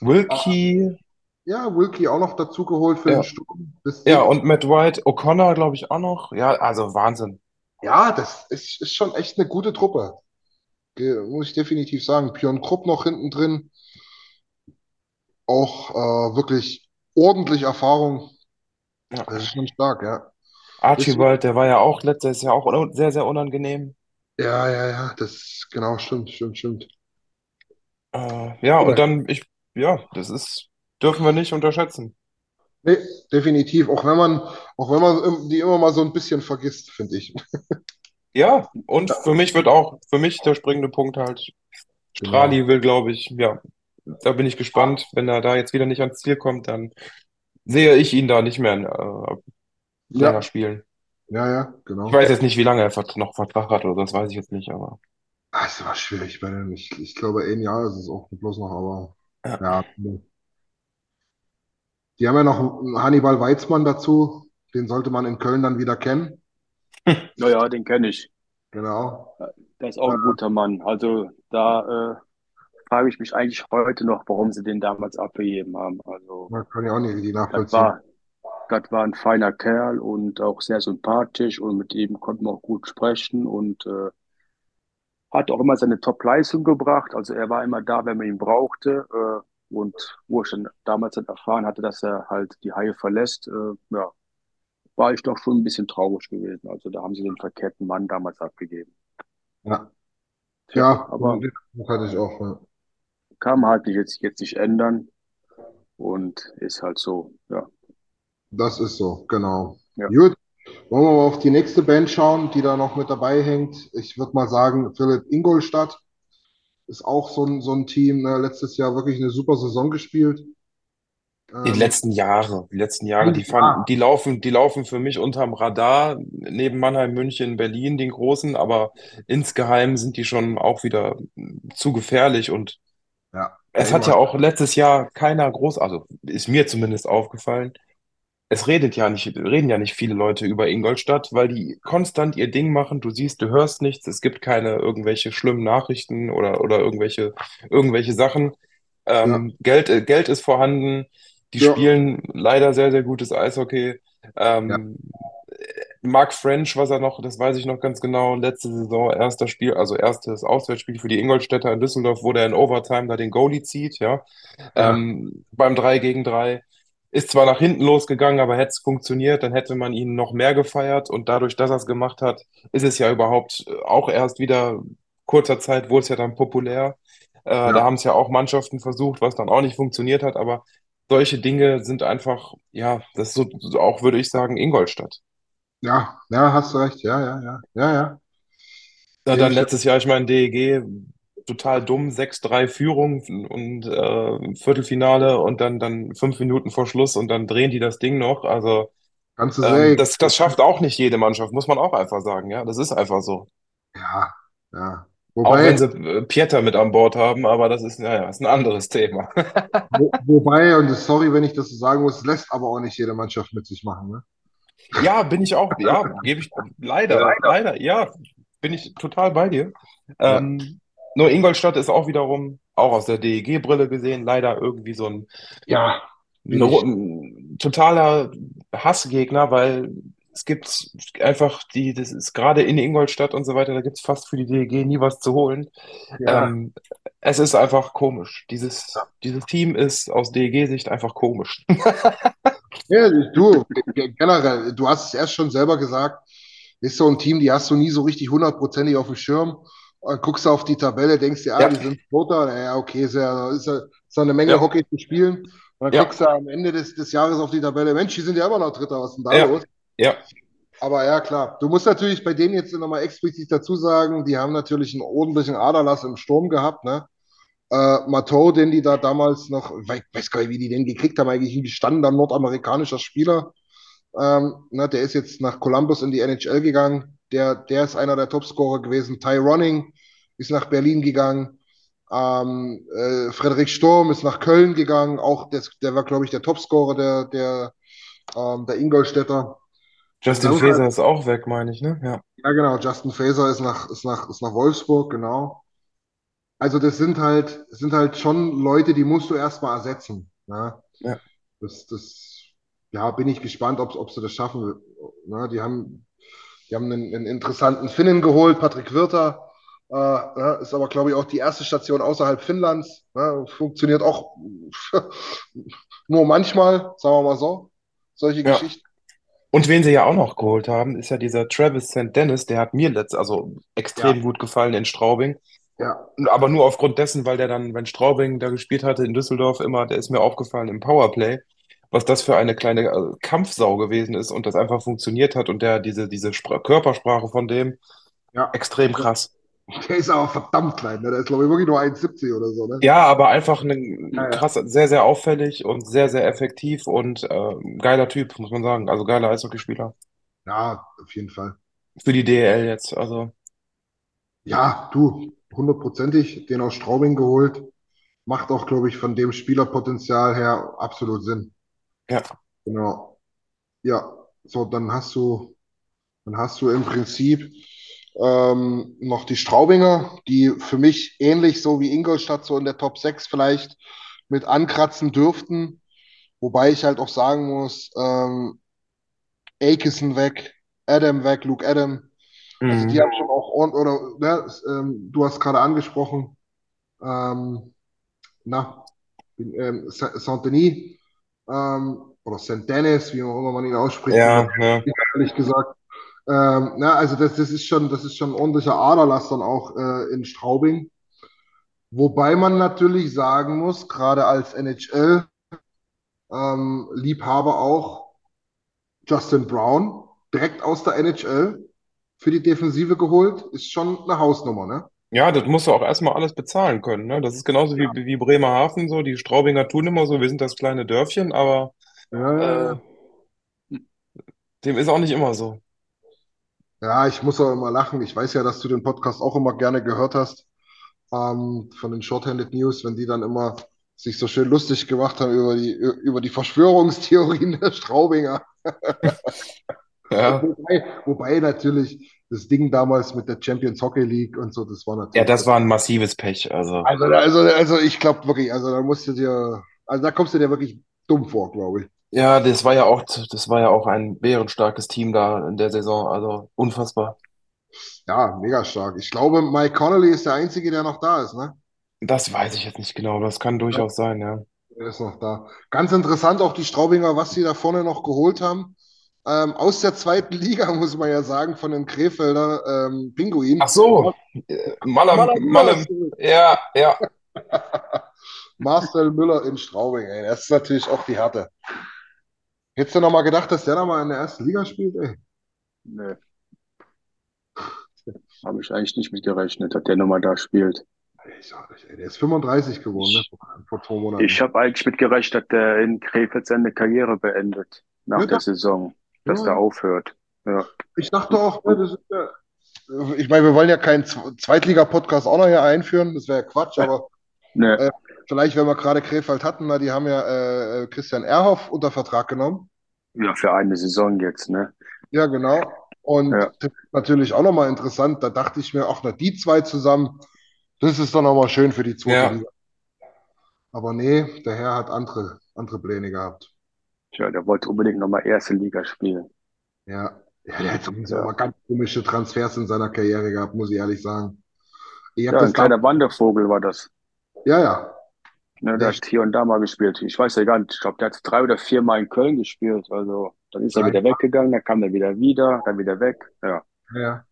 Wilkie, ja, Wilkie auch noch dazu geholt für den ja, Sturm. Das ja, und Matt White, O'Connor, glaube ich, auch noch. Ja, also Wahnsinn. ja, das ist, ist schon echt eine gute Truppe. Ge- Muss ich definitiv sagen. Björn Krupp noch hinten drin. Auch äh, wirklich ordentlich Erfahrung. Ja. Das ist schon stark, ja. Archibald, der war ja auch letztes Jahr auch un- sehr, sehr unangenehm. ja, ja, ja, das genau, stimmt, stimmt, stimmt. Äh, ja, und Oder? dann, ich, ja, das ist, dürfen wir nicht unterschätzen. Nee, definitiv. Auch wenn man, auch wenn man die immer mal so ein bisschen vergisst, finde ich. *laughs* Ja, und für mich wird auch, für mich der springende Punkt halt, genau. Will, glaube ich, ja, da bin ich gespannt. Wenn er da jetzt wieder nicht ans Ziel kommt, dann sehe ich ihn da nicht mehr äh, länger Ja, spielen. ja, ja, Ich genau. weiß jetzt nicht, wie lange er noch Vertrag hat oder so, das weiß ich jetzt nicht, aber Ah, ist aber schwierig bei dem. Ich, ich glaube, ein Jahr ist es auch bloß noch, aber ja. ja. Die haben ja noch einen Hannibal Weizmann dazu. Den sollte man in Köln dann wieder kennen. *laughs* naja, den kenne ich. Genau. Der ist auch Äh, ein guter Mann. Also da äh, frage ich mich eigentlich heute noch, warum sie den damals abgegeben haben. Also man kann ja auch nicht die das nachvollziehen. war, das war ein feiner Kerl und auch sehr sympathisch und mit ihm konnte man auch gut sprechen und äh, hat auch immer seine Top-Leistung gebracht. Also er war immer da, wenn man ihn brauchte. Äh, und wo ich dann damals dann erfahren hatte, dass er halt die Haie verlässt, äh, ja, war ich doch schon ein bisschen traurig gewesen. Also da haben sie den verkehrten Mann damals abgegeben. Ja, Tja, ja, aber hatte ich auch. Ja. kann man halt nicht jetzt, jetzt nicht ändern und ist halt so, ja, Das ist so, genau. ja. Gut, wollen wir mal auf die nächste Band schauen, die da noch mit dabei hängt. Ich würde mal sagen, Philipp Ingolstadt ist auch so ein, so ein Team, ne? Letztes Jahr wirklich eine super Saison gespielt. Die Ähm, letzten Jahre, die letzten Jahre, die fanden, ja, die laufen, die laufen für mich unterm Radar, neben Mannheim, München, Berlin, den großen, aber insgeheim sind die schon auch wieder zu gefährlich und ja, es hat ja auch letztes Jahr keiner groß, also ist mir zumindest aufgefallen, es redet ja nicht, reden ja nicht viele Leute über Ingolstadt, weil die konstant ihr Ding machen. Du siehst, du hörst nichts, es gibt keine irgendwelche schlimmen Nachrichten oder, oder irgendwelche, irgendwelche Sachen. Ja, Ähm, Geld, äh, Geld ist vorhanden, die ja, spielen leider sehr, sehr gutes Eishockey. ja, Ähm, Mark French, was er noch, das weiß ich noch ganz genau, letzte Saison, erster Spiel, also erstes Auswärtsspiel für die Ingolstädter in Düsseldorf, wo der in Overtime da den Goalie zieht, ja, ja, ähm, beim 3 gegen 3. Ist zwar nach hinten losgegangen, aber hätte es funktioniert, dann hätte man ihn noch mehr gefeiert und dadurch, dass er es gemacht hat, ist es ja überhaupt äh, auch erst wieder kurzer Zeit, wurde es ja dann populär. Äh, da ja, haben es ja auch Mannschaften versucht, was dann auch nicht funktioniert hat, aber solche Dinge sind einfach, ja, das ist so, auch, würde ich sagen, Ingolstadt. ja, ja, hast du recht. Ja, ja, ja, ja, ja. Gebe dann letztes Jahr, ich meine, DEG, total dumm, sechs drei Führung und äh, Viertelfinale und dann, dann fünf Minuten vor Schluss und dann drehen die das Ding noch. Also ähm, das, das schafft auch nicht jede Mannschaft, muss man auch einfach sagen, ja. Das ist einfach so. Ja, ja. Auch wenn sie Wobei, äh, Pieter mit an Bord haben, aber das ist, naja, ist ein anderes Thema. *laughs* wo, wobei, und sorry, wenn ich das so sagen muss, lässt aber auch nicht jede Mannschaft mit sich machen, ne? Ja, bin ich auch, ja, gebe ich leider, leider, ja, bin ich total bei dir. Ähm, nur Ingolstadt ist auch wiederum, auch aus der DEG-Brille gesehen, leider irgendwie so ein ja, ein, bin ich. ein totaler Hassgegner, weil es gibt einfach die, das ist gerade in Ingolstadt und so weiter, da gibt es fast für die DEG nie was zu holen. Ja, Ähm, es ist einfach komisch. Dieses, dieses Team ist aus DEG-Sicht einfach komisch. *laughs* ja, du, ge- generell, du hast es erst schon selber gesagt, ist so ein Team, die hast du nie so richtig hundertprozentig auf dem Schirm. Und guckst du auf die Tabelle, denkst dir, ah, Ja, die sind Zweiter, ja, okay, ist ja, ist ja, ist ja eine Menge ja, Hockey zu spielen. Und dann ja, guckst du am Ende des, des Jahres auf die Tabelle, Mensch, die sind ja immer noch Dritter, was ist denn da ja, los? ja. Aber ja, klar. Du musst natürlich bei denen jetzt nochmal explizit dazu sagen, die haben natürlich einen ordentlichen Aderlass im Sturm gehabt, ne? Äh, Mateau, den die da damals noch, ich weiß weiß gar nicht, wie die den gekriegt haben, eigentlich ein gestandener nordamerikanischer Spieler. Ähm, ne, der ist jetzt nach Columbus in die NHL gegangen. Der, der ist einer der Topscorer gewesen. Ty Ronning ist nach Berlin gegangen. Ähm, äh, Frederik Sturm ist nach Köln gegangen. Auch des, der war, glaube ich, der Topscorer der, der, ähm, der Ingolstädter. Justin dann Faeser ist auch weg, meine ich, ne? Ja, Ja, genau. Justin Faeser ist nach, ist nach, ist nach Wolfsburg, genau. Also das sind halt, sind halt schon Leute, die musst du erstmal ersetzen. Ne? ja. Das, das, ja, bin ich gespannt, ob, ob sie das schaffen. Ne? Die haben, die haben einen, einen interessanten Finnen geholt, Patrick Wirter. Äh, ja, ist aber, glaube ich, auch die erste Station außerhalb Finnlands. Ne? Funktioniert auch *laughs* nur manchmal, sagen wir mal so. Solche Ja. Geschichten. Und wen sie ja auch noch geholt haben, ist ja dieser Travis St. Dennis, der hat mir letzt, also extrem Ja, gut gefallen in Straubing. ja, Aber nur aufgrund dessen, weil der dann, wenn Straubing da gespielt hatte in Düsseldorf, immer, der ist mir aufgefallen im Powerplay, was das für eine kleine äh, Kampfsau gewesen ist und das einfach funktioniert hat und der diese, diese Spra Körpersprache von dem ja. extrem krass. Der ist aber verdammt klein. Ne? Der ist, glaube ich, wirklich nur 1,70 oder so. Ne? Ja, aber einfach Ja, ein ja. krass, sehr, sehr auffällig und sehr, sehr effektiv und äh, geiler Typ, muss man sagen. Also geiler Eishockeyspieler. Ja, auf jeden Fall. Für die DEL jetzt, also Ja, du, hundertprozentig, den aus Straubing geholt. Macht auch, glaube ich, von dem Spielerpotenzial her absolut Sinn. Ja. Genau. Ja, so, dann hast du, dann hast du im Prinzip ähm, noch die Straubinger, die für mich ähnlich so wie Ingolstadt so in der Top 6 vielleicht mit ankratzen dürften. Wobei ich halt auch sagen muss, ähm, Aikison weg, Adam weg, Luke Adam. Also die Mhm. haben schon auch ordentlich, oder ne, ähm, du hast gerade angesprochen, ähm, na, ähm, Sa- Saint-Denis ähm, oder Saint-Denis, wie auch immer man ihn ausspricht, Ja, ja. ehrlich gesagt. Ähm, na, also das, das ist schon, das ist schon ein ordentlicher Aderlass dann auch äh, in Straubing. Wobei man natürlich sagen muss, gerade als NHL ähm, Liebhaber auch, Justin Brown, direkt aus der NHL für die Defensive geholt, ist schon eine Hausnummer, ne? Ja, das musst du auch erstmal alles bezahlen können, ne? Das ist genauso wie, wie Bremerhaven so. Die Straubinger tun immer so, wir sind das kleine Dörfchen, aber äh, Ja, dem ist auch nicht immer so. ja, ich muss auch immer lachen. Ich weiß ja, dass du den Podcast auch immer gerne gehört hast, ähm, von den Shorthanded News, wenn die dann immer sich so schön lustig gemacht haben über die, über die Verschwörungstheorien der Straubinger. *laughs* Ja. *laughs* Wobei, wobei natürlich das Ding damals mit der Champions Hockey League und so, das war Ja, natürlich. das war ein massives Pech. Also, Also, also, also ich glaube wirklich, also da musst du dir, also da kommst du dir wirklich dumm vor, glaube ich. ja, das war ja auch, das war ja auch ein bärenstarkes Team da in der Saison. Also unfassbar. Ja, mega stark. Ich glaube, Mike Connolly ist der Einzige, der noch da ist, ne? Das weiß ich jetzt nicht genau, aber das kann durchaus sein, ja. Der ist noch da. Ganz interessant auch die Straubinger, was sie da vorne noch geholt haben. Ähm, aus der zweiten *laughs* Liga, muss man ja sagen, von den Krefelder ähm, Pinguinen. Ach so, Malam, Malam, ja, ja. *laughs* Marcel Müller in Straubing, ey. Das ist natürlich auch die Härte. Hättest du noch mal gedacht, dass der da mal in der ersten Liga spielt, ey? Nee, habe ich eigentlich nicht mit gerechnet, dass der nochmal da spielt. Ich sag nicht, ey. Der ist 35 geworden, ne? Vor, vor zwei Monaten. Ich habe eigentlich mit gerechnet, dass der in Krefeld seine Karriere beendet nach Ja, der Saison, dass Ja. der aufhört. Ja. Ich dachte auch, ne, das ist ja, ich meine, wir wollen ja keinen Zweitliga-Podcast auch noch hier einführen, das wäre ja Quatsch, aber *laughs* Ne, äh, vielleicht, wenn wir gerade Krefeld hatten, na, die haben ja äh, äh, Christian Erhoff unter Vertrag genommen. ja, für eine Saison jetzt, ne? Ja, genau. Und Ja. natürlich auch nochmal interessant. Da dachte ich mir, ach, na, die zwei zusammen, das ist doch nochmal schön für die zweite Ja. Liga. Aber nee, der Herr hat andere, andere Pläne gehabt. Tja, der wollte unbedingt nochmal erste Liga spielen. Ja, ja der hat sowieso Ja. ganz komische Transfers in seiner Karriere gehabt, muss ich ehrlich sagen. Ich Ja, ein kleiner Wandervogel war das. ja, ja. Ne, der hat hier und da mal gespielt. Ich weiß ja gar nicht, ich glaube, der hat drei oder vier Mal in Köln gespielt. Also, dann ist er wieder weggegangen, dann kam er wieder wieder, dann wieder weg. Ja, Ja,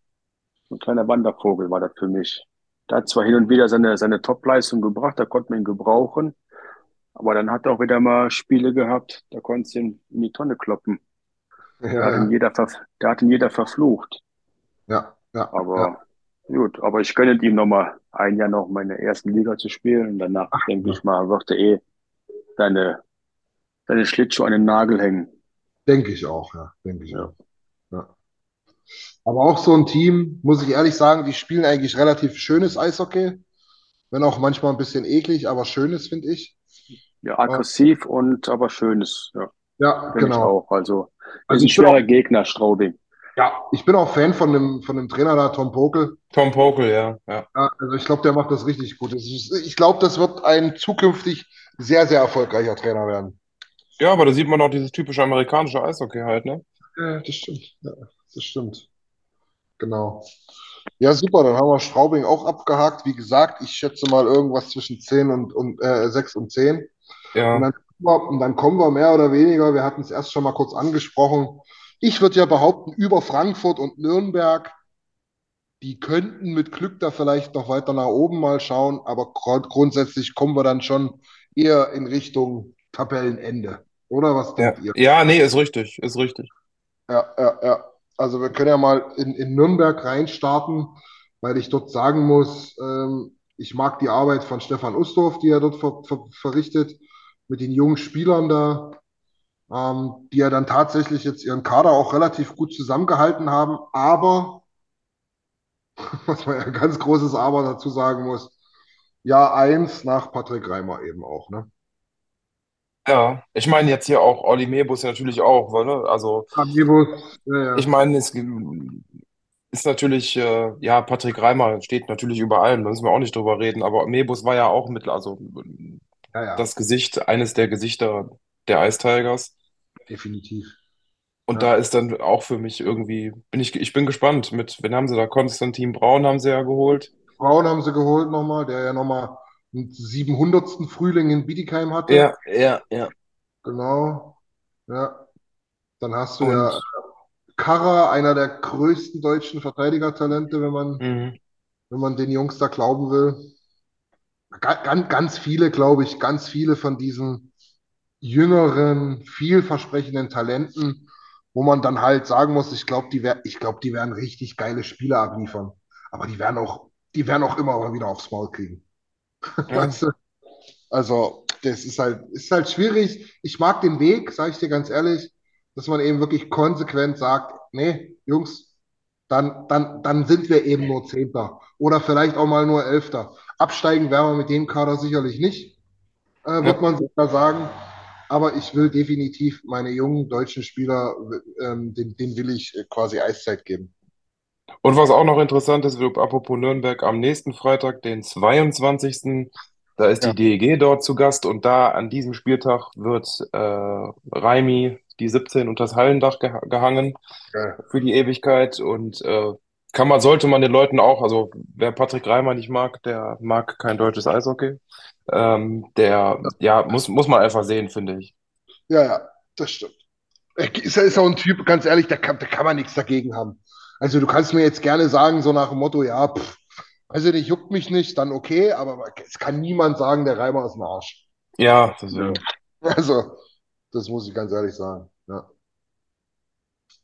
ein kleiner Wandervogel war das für mich. Der hat zwar hin und wieder seine, seine Top-Leistung gebracht, da konnte man ihn gebrauchen. Aber dann hat er auch wieder mal Spiele gehabt, da konnte es ihn in die Tonne kloppen. Da hat ja, ihn jeder, da hat ihn jeder verflucht. ja, ja, Aber gut, aber ich gönne ihm nochmal ein Jahr noch meine ersten Liga zu spielen. Und danach, denke ich mal, wird er eh seine, seine Schlittschuhe an den Nagel hängen. denke ich auch, ja, denke ich Ja. auch. Ja. Aber auch so ein Team, muss ich ehrlich sagen, die spielen eigentlich relativ schönes Eishockey. Wenn auch manchmal ein bisschen eklig, aber schönes, finde ich. Ja, aggressiv und aber schönes. Ja, Ja, genau. auch. Also, Also ist ein ich bin schwerer Gegner, Straubing. Ja, ich bin auch Fan von dem, von dem Trainer da, Tom Pokel. Tom Pokel, ja, ja. Ja, also ich glaube, der macht das richtig gut. Das ist, ich glaube, das wird ein zukünftig sehr, sehr erfolgreicher Trainer werden. Ja, aber da sieht man auch dieses typische amerikanische Eishockey halt, ne? Ja, das stimmt. Ja, das stimmt. Genau. Ja, super, dann haben wir Straubing auch abgehakt. Wie gesagt, ich schätze mal irgendwas zwischen 10 und, und äh, 6 und 10. Und Ja, dann, kommen wir- und dann kommen wir mehr oder weniger, wir hatten es erst schon mal kurz angesprochen. Ich würde ja behaupten, über Frankfurt und Nürnberg, die könnten mit Glück da vielleicht noch weiter nach oben mal schauen, aber grund grundsätzlich kommen wir dann schon eher in Richtung Tabellenende. Oder was ja, denkt ihr? ja, nee, ist richtig, ist richtig. Ja, ja, ja. Also wir können ja mal in, in Nürnberg reinstarten, weil ich dort sagen muss, ähm, ich mag die Arbeit von Stefan Ustorf, die er dort ver, ver, verrichtet, mit den jungen Spielern da, ähm, die ja dann tatsächlich jetzt ihren Kader auch relativ gut zusammengehalten haben. Aber, *laughs* was man ja ein ganz großes Aber dazu sagen muss, Jahr eins nach Patrick Reimer eben auch, ne? Ja, ich meine jetzt hier auch Olli Mebus natürlich auch, weil, ne? Also Amibus, ja, ja. ich meine, es ist natürlich, äh, ja, Patrick Reimer steht natürlich über allem, da müssen wir auch nicht drüber reden, aber Mebus war ja auch mit, also Ja, ja, das Gesicht, eines der Gesichter der Ice Tigers. definitiv. Und Ja. da ist dann auch für mich irgendwie, bin ich, ich bin gespannt, mit, wen haben sie da? Konstantin Braun haben sie ja geholt. Frauen haben sie geholt nochmal, der ja nochmal einen 700. Frühling in Bietigheim hatte. Ja, ja, ja. Genau. Ja. Dann hast du Und, ja Karra, einer der größten deutschen Verteidigertalente, wenn man, mhm. wenn man den Jungs da glauben will. Ganz, ganz viele, glaube ich, ganz viele von diesen jüngeren, vielversprechenden Talenten, wo man dann halt sagen muss, ich glaube, die, wer- ich glaube, die werden richtig geile Spiele abliefern. Aber die werden auch die werden auch immer mal wieder aufs Maul kriegen. Ja. *laughs* Weißt du? Also, das ist halt, ist halt schwierig. Ich mag den Weg, sage ich dir ganz ehrlich, dass man eben wirklich konsequent sagt, nee, Jungs, dann, dann, dann sind wir eben nur Zehnter oder vielleicht auch mal nur Elfter. Absteigen werden wir mit dem Kader sicherlich nicht, äh, wird Ja. man sogar sagen. Aber ich will definitiv meine jungen deutschen Spieler, ähm, den, den will ich äh, quasi Eiszeit geben. Und was auch noch interessant ist, apropos Nürnberg, am nächsten Freitag, den 22. Da ist Ja. die DEG dort zu Gast und da an diesem Spieltag wird äh, Raimi die 17 unter das Hallendach geha gehangen Geil. für die Ewigkeit und äh, kann man, sollte man den Leuten auch, also wer Patrick Reimer nicht mag, der mag kein deutsches Eishockey. Ähm, der, ja, muss, muss man einfach sehen, finde ich. Ja, ja, das stimmt. Er ist, ist auch ein Typ, ganz ehrlich, da kann, da kann man nichts dagegen haben. Also du kannst mir jetzt gerne sagen, so nach dem Motto, ja, pff, weiß ich nicht, juckt mich nicht, dann okay, aber es kann niemand sagen, der Reimer ist ein Arsch. Ja, deswegen. Also, das muss ich ganz ehrlich sagen. Ja,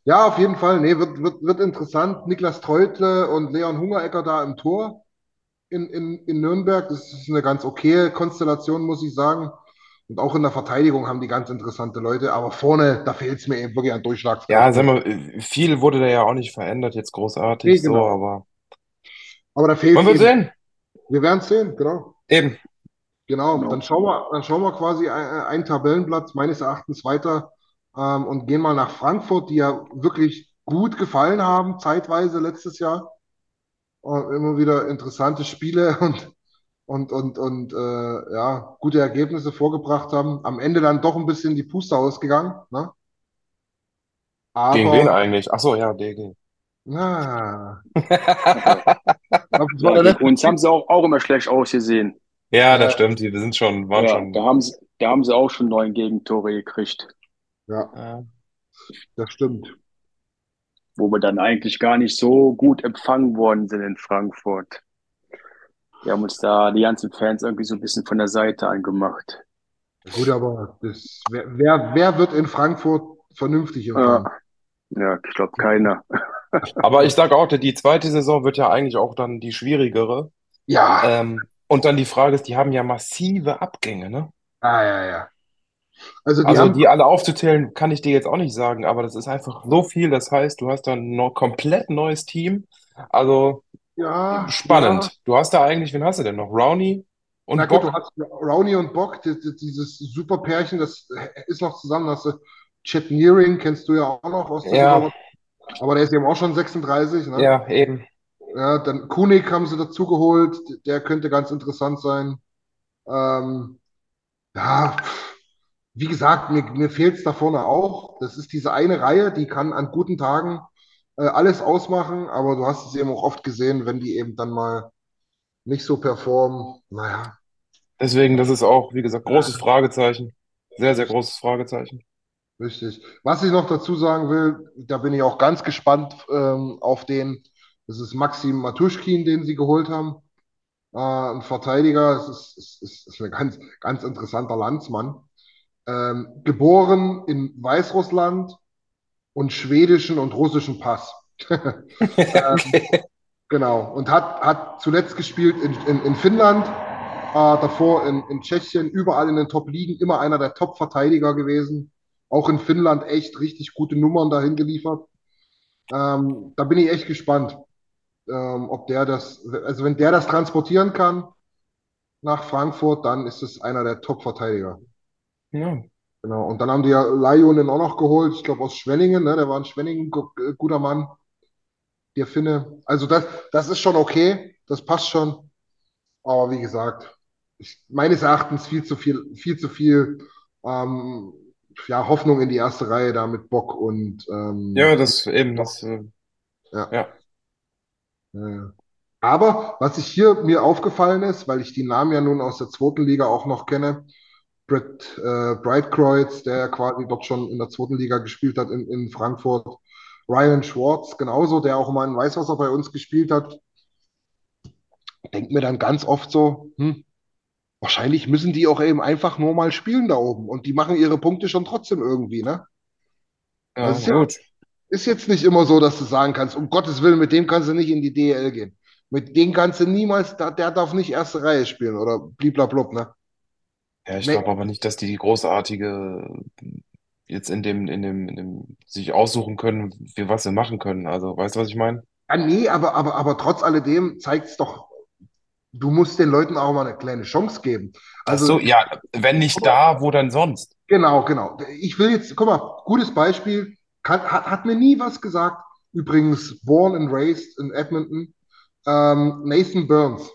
ja auf jeden Fall, nee, wird, wird, wird interessant. Niklas Treutle und Leon Hungerecker da im Tor in, in, in Nürnberg. Das ist eine ganz okaye Konstellation, muss ich sagen. Und auch in der Verteidigung haben die ganz interessante Leute, aber vorne, da fehlt es mir eben wirklich an Durchschlagskraft. Ja, sag mal, viel wurde da ja auch nicht verändert, jetzt großartig Nee, so, genau. aber Aber da fehlt wird eben. sehen. Wir werden es sehen, genau. Eben. Genau, Genau. dann schauen wir, dann schauen wir quasi ein- einen Tabellenplatz meines Erachtens weiter ähm, und gehen mal nach Frankfurt, die ja wirklich gut gefallen haben, zeitweise letztes Jahr. Und immer wieder interessante Spiele *laughs* und, und, und, und äh, ja, gute Ergebnisse vorgebracht haben. Am Ende dann doch ein bisschen die Puste ausgegangen, ne? Gegen wen Aber, eigentlich? Ach so, ja, DG. na, *laughs* Ja, uns haben sie auch, auch immer schlecht ausgesehen. Ja, das Ja, stimmt. Die sind schon, waren Ja, schon. da haben sie, da haben sie auch schon neun Gegentore gekriegt, ja, das stimmt. wo wir dann eigentlich gar nicht so gut empfangen worden sind in Frankfurt. Wir haben uns da die ganzen Fans irgendwie so ein bisschen von der Seite angemacht. Gut, aber das, wer, wer, wer wird in Frankfurt vernünftig empfangen? Ja, ja, ich glaube keiner. *laughs* Aber ich sage auch, die zweite Saison wird ja eigentlich auch dann die schwierigere. Ja, Ähm, und dann die Frage ist, die haben ja massive Abgänge, ne? ah, ja, ja. Also die Also haben, die alle aufzuzählen, kann ich dir jetzt auch nicht sagen, aber das ist einfach so viel. Das heißt, du hast dann ein noch komplett neues Team. Also ja, ja. spannend. Du hast da eigentlich, wen hast du denn noch? Rowney und Na gut, du Bock? hast Rowney und Bock, das, das, dieses super Pärchen, das ist noch zusammen. Da hast du Chet Nearing, kennst du ja auch noch aus der Ja, Saison. Aber der ist eben auch schon 36, ne? ja, eben. Ja, dann Kunig haben sie dazu geholt, der könnte ganz interessant sein. Ähm, ja, pff, wie gesagt, mir, mir fehlt es da vorne auch. Das ist diese eine Reihe, die kann an guten Tagen äh, alles ausmachen, aber du hast es eben auch oft gesehen, wenn die eben dann mal nicht so performen. Naja, Deswegen, das ist auch, wie gesagt, großes Fragezeichen. Sehr, sehr großes Fragezeichen. richtig. Was ich noch dazu sagen will, da bin ich auch ganz gespannt ähm, auf den. Das ist Maxim Matuschkin, den sie geholt haben. Äh, ein Verteidiger, es ist, ist, es ist ein ganz, ganz interessanter Landsmann. Ähm, geboren in Weißrussland und schwedischen und russischen Pass. *laughs* Ähm, Okay. genau. Und hat, hat zuletzt gespielt in, in, in Finnland, äh, davor in, in Tschechien, überall in den Top-Ligen, immer einer der Top-Verteidiger gewesen. Auch in Finnland echt richtig gute Nummern dahin geliefert. Ähm, da bin ich echt gespannt, ähm, ob der das, also wenn der das transportieren kann nach Frankfurt, dann ist es einer der Top-Verteidiger. Ja. Genau. Und dann haben die ja Laihonen auch noch geholt, ich glaube aus Schwenningen, ne? Der war in Schwenningen äh, guter Mann, der Finne. Also das, das ist schon okay, das passt schon. Aber wie gesagt, ich, meines Erachtens viel zu viel, viel zu viel ähm, ja, Hoffnung in die erste Reihe da mit Bock und ähm, Ja, das eben, das, äh. Ja, ja. Aber was ich hier mir aufgefallen ist, weil ich die Namen ja nun aus der zweiten Liga auch noch kenne, Brett äh, Breitkreuz, der quasi dort schon in der zweiten Liga gespielt hat in, in Frankfurt, Ryan Schwartz genauso, der auch mal in Weißwasser bei uns gespielt hat, denkt mir dann ganz oft so, hm, wahrscheinlich müssen die auch eben einfach nur mal spielen da oben und die machen ihre Punkte schon trotzdem irgendwie, ne? Ja, Das ist ja, gut. ist jetzt nicht immer so, dass du sagen kannst, um Gottes Willen, mit dem kannst du nicht in die DEL gehen. Mit dem kannst du niemals, der, der darf nicht erste Reihe spielen oder bliblablub, ne? Ja, ich glaube aber nicht, dass die großartige jetzt in dem, in dem, in dem sich aussuchen können, wie was sie machen können. Also, weißt du, was ich meine? ah, nee, aber, aber, aber trotz alledem zeigt es doch, du musst den Leuten auch mal eine kleine Chance geben. Ach Also, so, ja, wenn nicht da, wo denn sonst? genau, genau. Ich will jetzt, guck mal, gutes Beispiel, kann, hat, hat mir nie was gesagt. Übrigens, born and raised in Edmonton, ähm, Nathan Burns.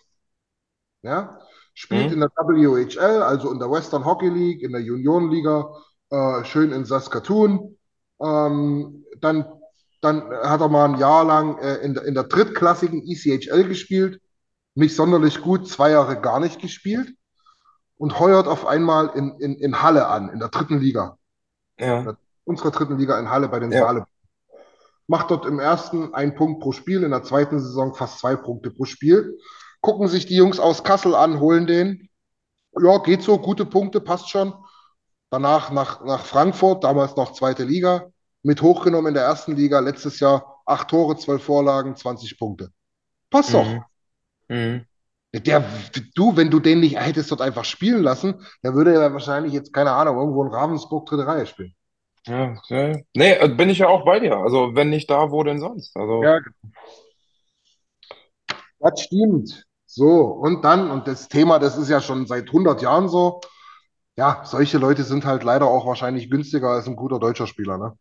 Ja, spielt in Hm? der WHL, also in der Western Hockey League, in der Juniorenliga, äh, schön in Saskatoon. Ähm, dann, dann hat er mal ein Jahr lang äh, in der, in der drittklassigen ECHL gespielt, nicht sonderlich gut, zwei Jahre gar nicht gespielt und heuert auf einmal in, in, in Halle an, in der dritten Liga, Ja, unserer dritten Liga in Halle bei den ja. Saale. Macht dort im ersten einen Punkt pro Spiel, in der zweiten Saison fast zwei Punkte pro Spiel. Gucken sich die Jungs aus Kassel an, holen den. Ja, geht so, gute Punkte, passt schon. Danach nach, nach Frankfurt, damals noch zweite Liga, mit hochgenommen in der ersten Liga, letztes Jahr acht Tore, zwölf Vorlagen, 20 Punkte. Passt doch. Mhm. Mhm. Der, du, wenn du den nicht hättest dort einfach spielen lassen, dann würde er wahrscheinlich jetzt, keine Ahnung, irgendwo in Ravensburg dritte Reihe spielen. Ja, ja. Nee, äh, bin ich ja auch bei dir. Also, wenn nicht da, wo denn sonst? Also, Ja, das stimmt. So, und dann, und das Thema, das ist ja schon seit 100 Jahren so, ja, solche Leute sind halt leider auch wahrscheinlich günstiger als ein guter deutscher Spieler, ne?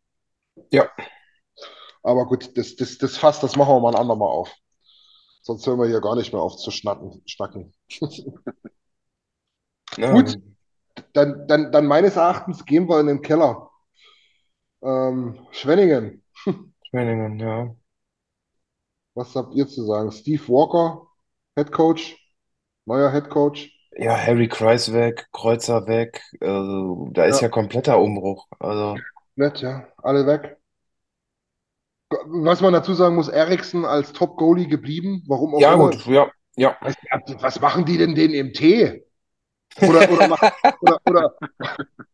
ja. Aber gut, das, das, das Fass, das machen wir mal ein andermal auf. Sonst hören wir hier gar nicht mehr auf zu schnacken, schnacken. *laughs* Ja, Gut, dann, dann, dann meines Erachtens gehen wir in den Keller. Ähm, Schwenningen, *laughs* Schwenningen, ja. was habt ihr zu sagen? Steve Walker, Head Coach, neuer Head Coach. Ja, Harry Kreis weg, Kreuzer weg. Also, da ist Ja, ja kompletter Umbruch. Also, nett, ja, alle weg. Was man dazu sagen muss, Eriksen als Top-Goalie geblieben, warum auch ja, immer. gut, ja, ja. Nicht, Was machen die denn denen im Tee? Oder, oder, mach- oder, oder,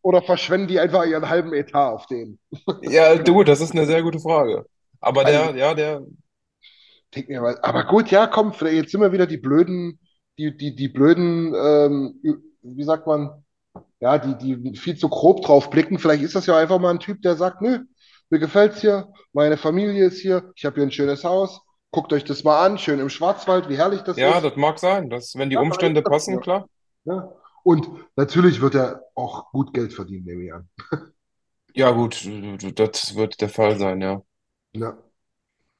oder verschwenden die einfach ihren halben Etat auf den? Ja, du, das ist eine sehr gute Frage. Aber Also, der, ja, der, denk mir aber gut, ja, komm, vielleicht jetzt sind wir wieder die blöden, die, die, die blöden, ähm, wie sagt man, ja, die, die viel zu grob drauf blicken. Vielleicht ist das ja einfach mal ein Typ, der sagt, nö, mir gefällt's hier, meine Familie ist hier, ich habe hier ein schönes Haus, guckt euch das mal an, schön im Schwarzwald, wie herrlich das ja, ist. das mag sein, dass, wenn die Ja, Umstände passen, ja. klar. Ja. Und natürlich wird er auch gut Geld verdienen, nehme ich an. Ja, gut, das wird der Fall sein, ja. Ja.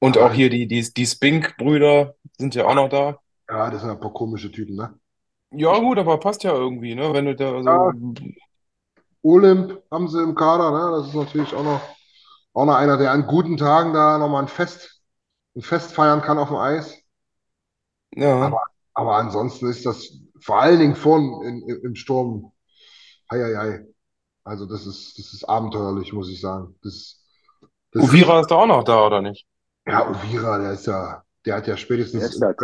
Und Aber auch hier die, die, die Spink-Brüder sind ja auch noch da. ja, das sind ein paar komische Typen, ne? Ja, gut, aber passt ja irgendwie, ne? Wenn du da Ja, so, Olymp haben sie im Kader, ne? Das ist natürlich auch noch, auch noch einer, der an guten Tagen da nochmal ein Fest, ein Fest feiern kann auf dem Eis. ja. Aber, aber ansonsten ist das vor allen Dingen vorn in, in, im Sturm, hei, hei, hei. Also das ist, das ist abenteuerlich, muss ich sagen. Das, das Uvira ist da auch noch da, oder nicht? Ja, Uvira, der ist ja, der hat ja spätestens ist in,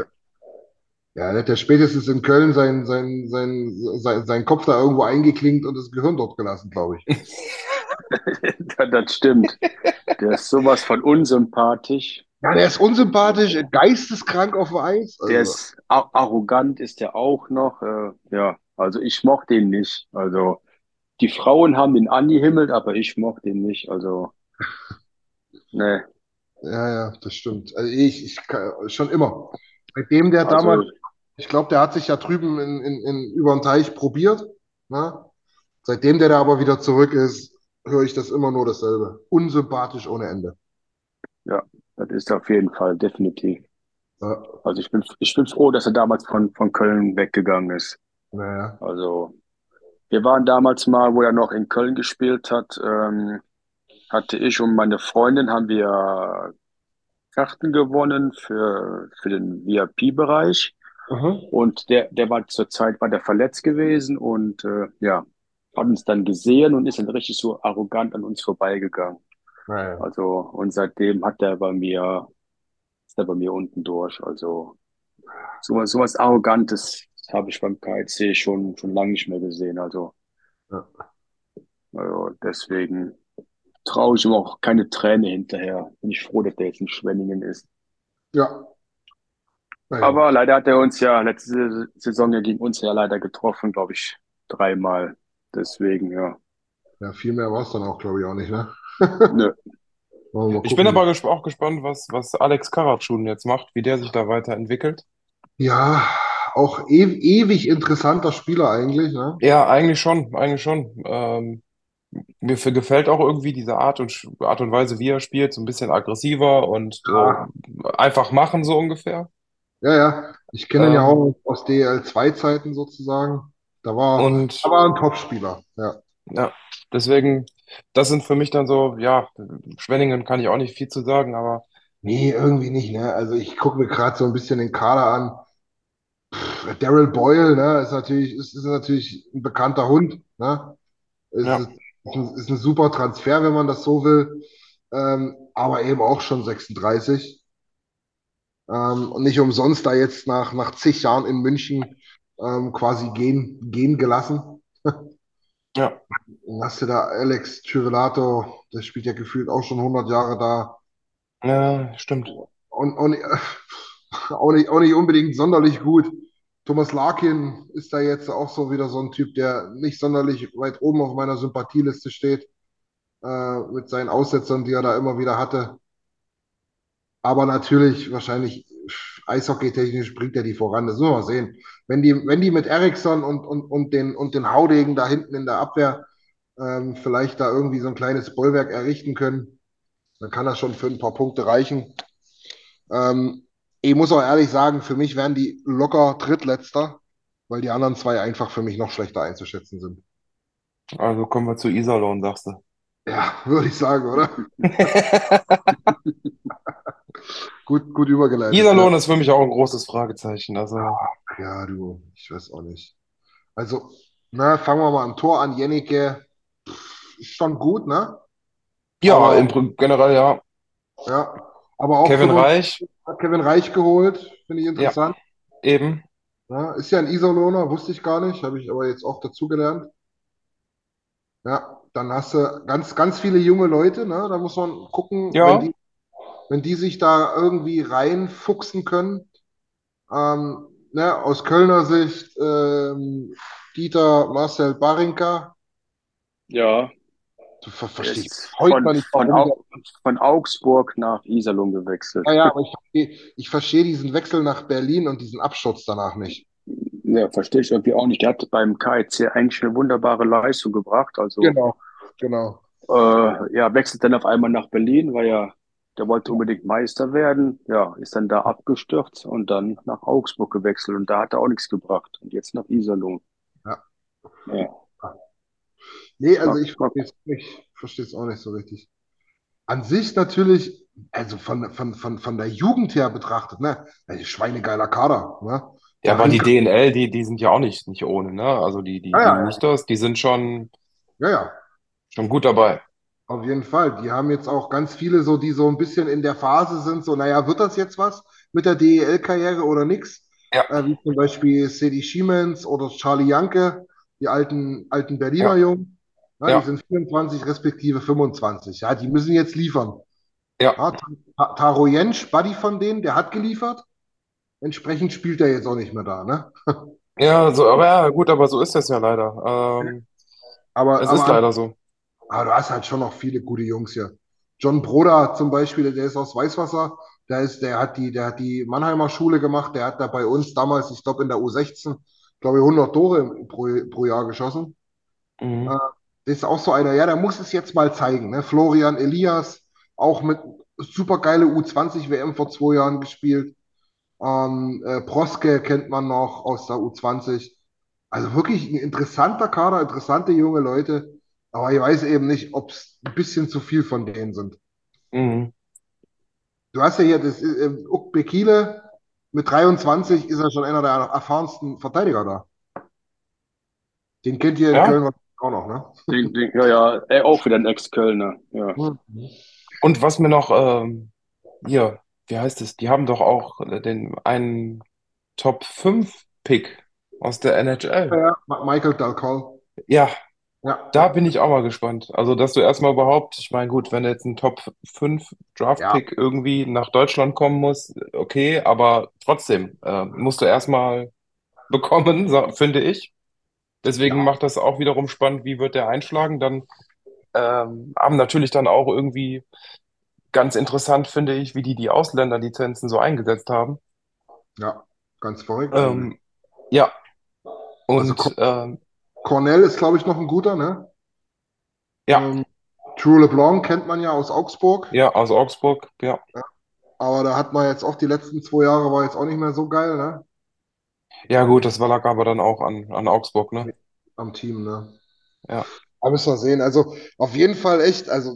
ja, der hat ja spätestens in Köln sein, sein, sein, sein, sein Kopf da irgendwo eingeklinkt und das Gehirn dort gelassen, glaube ich. *laughs* Das stimmt. Der ist sowas von unsympathisch. Ja, der ist unsympathisch, geisteskrank auf dem Eis. Der Also, ist a- arrogant, ist der auch noch. Äh, ja, also ich mochte ihn nicht. Also die Frauen haben ihn angehimmelt, aber ich mochte ihn nicht. Also, ne. Ja, ja, das stimmt. Also ich, ich kann- schon immer. Seitdem der damals, Also, ich glaube, der hat sich ja drüben in, in, in über den Teich probiert. Ne? Seitdem der da aber wieder zurück ist, höre ich das immer nur dasselbe. Unsympathisch ohne Ende. ja, das ist auf jeden Fall definitiv. Ja, Also ich bin, ich bin froh, dass er damals von, von Köln weggegangen ist. naja. Also wir waren damals mal, wo er noch in Köln gespielt hat, ähm, hatte ich und meine Freundin haben wir Karten gewonnen für, für den VIP-Bereich. Mhm. Und der, der war zur Zeit, war der verletzt gewesen und äh, ja, hat uns dann gesehen und ist dann richtig so arrogant an uns vorbeigegangen. Naja. Also, und seitdem hat er bei mir, ist er bei mir unten durch. Also, sowas, sowas Arrogantes habe ich beim KIC schon, schon lange nicht mehr gesehen. Also, Ja. also deswegen traue ich ihm auch keine Träne hinterher. Bin ich froh, dass der jetzt in Schwenningen ist. Ja. Naja, Aber leider hat er uns ja letzte Saison ja gegen uns ja leider getroffen, glaube ich, dreimal. Deswegen, ja. ja, viel mehr war es dann auch, glaube ich, auch nicht, ne? Nö. *laughs* Ich bin aber gesp auch gespannt, was, was Alex Karatschun jetzt macht, wie der sich da weiterentwickelt. Ja, auch e ewig interessanter Spieler eigentlich, ne? Ja, eigentlich schon, eigentlich schon. Ähm, mir gefällt auch irgendwie diese Art und, Sch- Art und Weise, wie er spielt, so ein bisschen aggressiver und Ja, so einfach machen, so ungefähr. ja, ja. Ich kenne ihn ja Ähm, auch aus DL2-Zeiten sozusagen. Da war, da und war ein Topspieler, ja. ja, deswegen, das sind für mich dann so, ja, Schwenningen kann ich auch nicht viel zu sagen, aber Nee, irgendwie nicht, ne? Also ich gucke mir gerade so ein bisschen den Kader an. Daryl Boyle, ne, ist natürlich, ist, ist natürlich ein bekannter Hund, ne? Ist, ja, ist, ist ein super Transfer, wenn man das so will. Ähm, aber eben auch schon 36. Ähm, und nicht umsonst da jetzt nach, nach zig Jahren in München ähm, quasi gehen, gehen gelassen. ja, Dann hast du da Alex Chirelato, der spielt ja gefühlt auch schon 100 Jahre da. ja, stimmt. Und, und auch nicht, auch nicht unbedingt sonderlich gut. Thomas Larkin ist da jetzt auch so wieder so ein Typ, der nicht sonderlich weit oben auf meiner Sympathieliste steht, äh, mit seinen Aussetzern, die er da immer wieder hatte. Aber natürlich, wahrscheinlich eishockeytechnisch bringt er die voran. Das müssen wir mal sehen. Wenn die, wenn die mit Eriksson und, und, und den, und den Haudegen da hinten in der Abwehr ähm, vielleicht da irgendwie so ein kleines Bollwerk errichten können, dann kann das schon für ein paar Punkte reichen. Ähm, ich muss auch ehrlich sagen, für mich wären die locker Drittletzter, weil die anderen zwei einfach für mich noch schlechter einzuschätzen sind. Also kommen wir zu Iserlohn, sagst du. Ja, *laughs* würde ich sagen, oder? *laughs* Gut, gut übergeleitet. Iserlohn Ne? ist für mich auch ein großes Fragezeichen. Also, Ja, du, ich weiß auch nicht. Also, na, fangen wir mal am Tor an. Jennike, pff, ist schon gut, ne? ja, Aber, im generell ja. ja, aber auch Kevin 95 Reich, hat Kevin Reich geholt, finde ich ja, interessant. eben. Ja, ist ja ein Iserlohner, wusste ich gar nicht, habe ich aber jetzt auch dazugelernt. Ja, dann hast du ganz, ganz viele junge Leute, ne? Da muss man gucken, wenn Ja, die, wenn die sich da irgendwie reinfuchsen können. Ähm, ne, aus Kölner Sicht, ähm, Dieter Marcel Barinka, Ja, du ver ist heute von, noch nicht, von. Au von Augsburg nach Iserlohn gewechselt. Ja, ja, aber ich verstehe, ich verstehe diesen Wechsel nach Berlin und diesen Absturz danach nicht. Ja, verstehe ich irgendwie auch nicht. Der hat beim KIC eigentlich eine wunderbare Leistung gebracht. Also, Genau, genau. äh, ja, wechselt dann auf einmal nach Berlin, weil ja, der wollte unbedingt Meister werden. Ja, ist dann da abgestürzt und dann nach Augsburg gewechselt und da hat er auch nichts gebracht. Und jetzt nach Iserlohn. Ja. Ja, Nee, also ich mag. verstehe es auch nicht so richtig. An sich natürlich, also von, von, von, von der Jugend her betrachtet, ne? Also schweinegeiler Kader, ne? ja, aber die DNL, die, die sind ja auch nicht, nicht ohne, ne? Also die, die, ja, die ja, ja, die sind schon, ja, ja, schon gut dabei. auf jeden Fall. Die haben jetzt auch ganz viele so, die so ein bisschen in der Phase sind, so, naja, wird das jetzt was mit der DEL-Karriere oder nix? Ja, Äh, wie zum Beispiel Sedi Schiemens oder Charlie Janke, die alten, alten Berliner ja, Jungen. Ja, die ja, sind 24 respektive 25. Ja, die müssen jetzt liefern. ja. Ja, Ta- Taro Jensch, Buddy von denen, der hat geliefert. Entsprechend spielt er jetzt auch nicht mehr da, ne? *laughs* Ja, so, aber ja, gut, aber so ist das ja leider. Ähm, Aber, es ist aber, leider so. aber du hast halt schon noch viele gute Jungs hier. John Broda zum Beispiel, der ist aus Weißwasser. Der ist, der hat die, der hat die Mannheimer Schule gemacht. Der hat da bei uns damals, ich glaube in der U16, glaube ich, 100 Tore pro, pro Jahr geschossen. Mhm. Äh, ist auch so einer, ja, der muss es jetzt mal zeigen. Ne? Florian Elias, auch mit super geile U20-WM vor zwei Jahren gespielt. Ähm, äh, Proske kennt man noch aus der U20. Also wirklich ein interessanter Kader, interessante junge Leute. Aber ich weiß eben nicht, ob es ein bisschen zu viel von denen sind. Mhm. Du hast ja hier das äh, Uk Bekele, mit 23 ist er schon einer der erfahrensten Verteidiger da. Den kennt ihr in Ja, Köln auch noch, ne? Den, den, ja, ja, er auch wieder ein Ex-Kölner. Ja. Hm. und was mir noch, ähm, hier, wie heißt es? Die haben doch auch den einen Top 5 Pick aus der Ja, NHL. ja, Michael Dalcol. Ja, Ja, Da bin ich auch mal gespannt. Also, dass du erstmal überhaupt, ich meine, gut, wenn jetzt ein Top 5 ja, Draft-Pick irgendwie nach Deutschland kommen muss, okay, aber trotzdem, äh, musst du erstmal bekommen, finde ich. Deswegen ja, macht das auch wiederum spannend, wie wird der einschlagen. Dann ähm, haben natürlich dann auch irgendwie ganz interessant, finde ich, wie die die Ausländerlizenzen so eingesetzt haben. ja, ganz verrückt. Ähm, ja, Also und ähm, Cornell ist, glaube ich, noch ein guter, ne? ja, Ähm, True LeBlanc kennt man ja aus Augsburg, ja, aus Augsburg, ja. aber da hat man jetzt auch die letzten zwei Jahre war jetzt auch nicht mehr so geil, ne? Ja, gut, das war lag aber dann auch an, an Augsburg, ne? Am Team, ne? Ja. Da müssen wir sehen. Also auf jeden Fall echt, also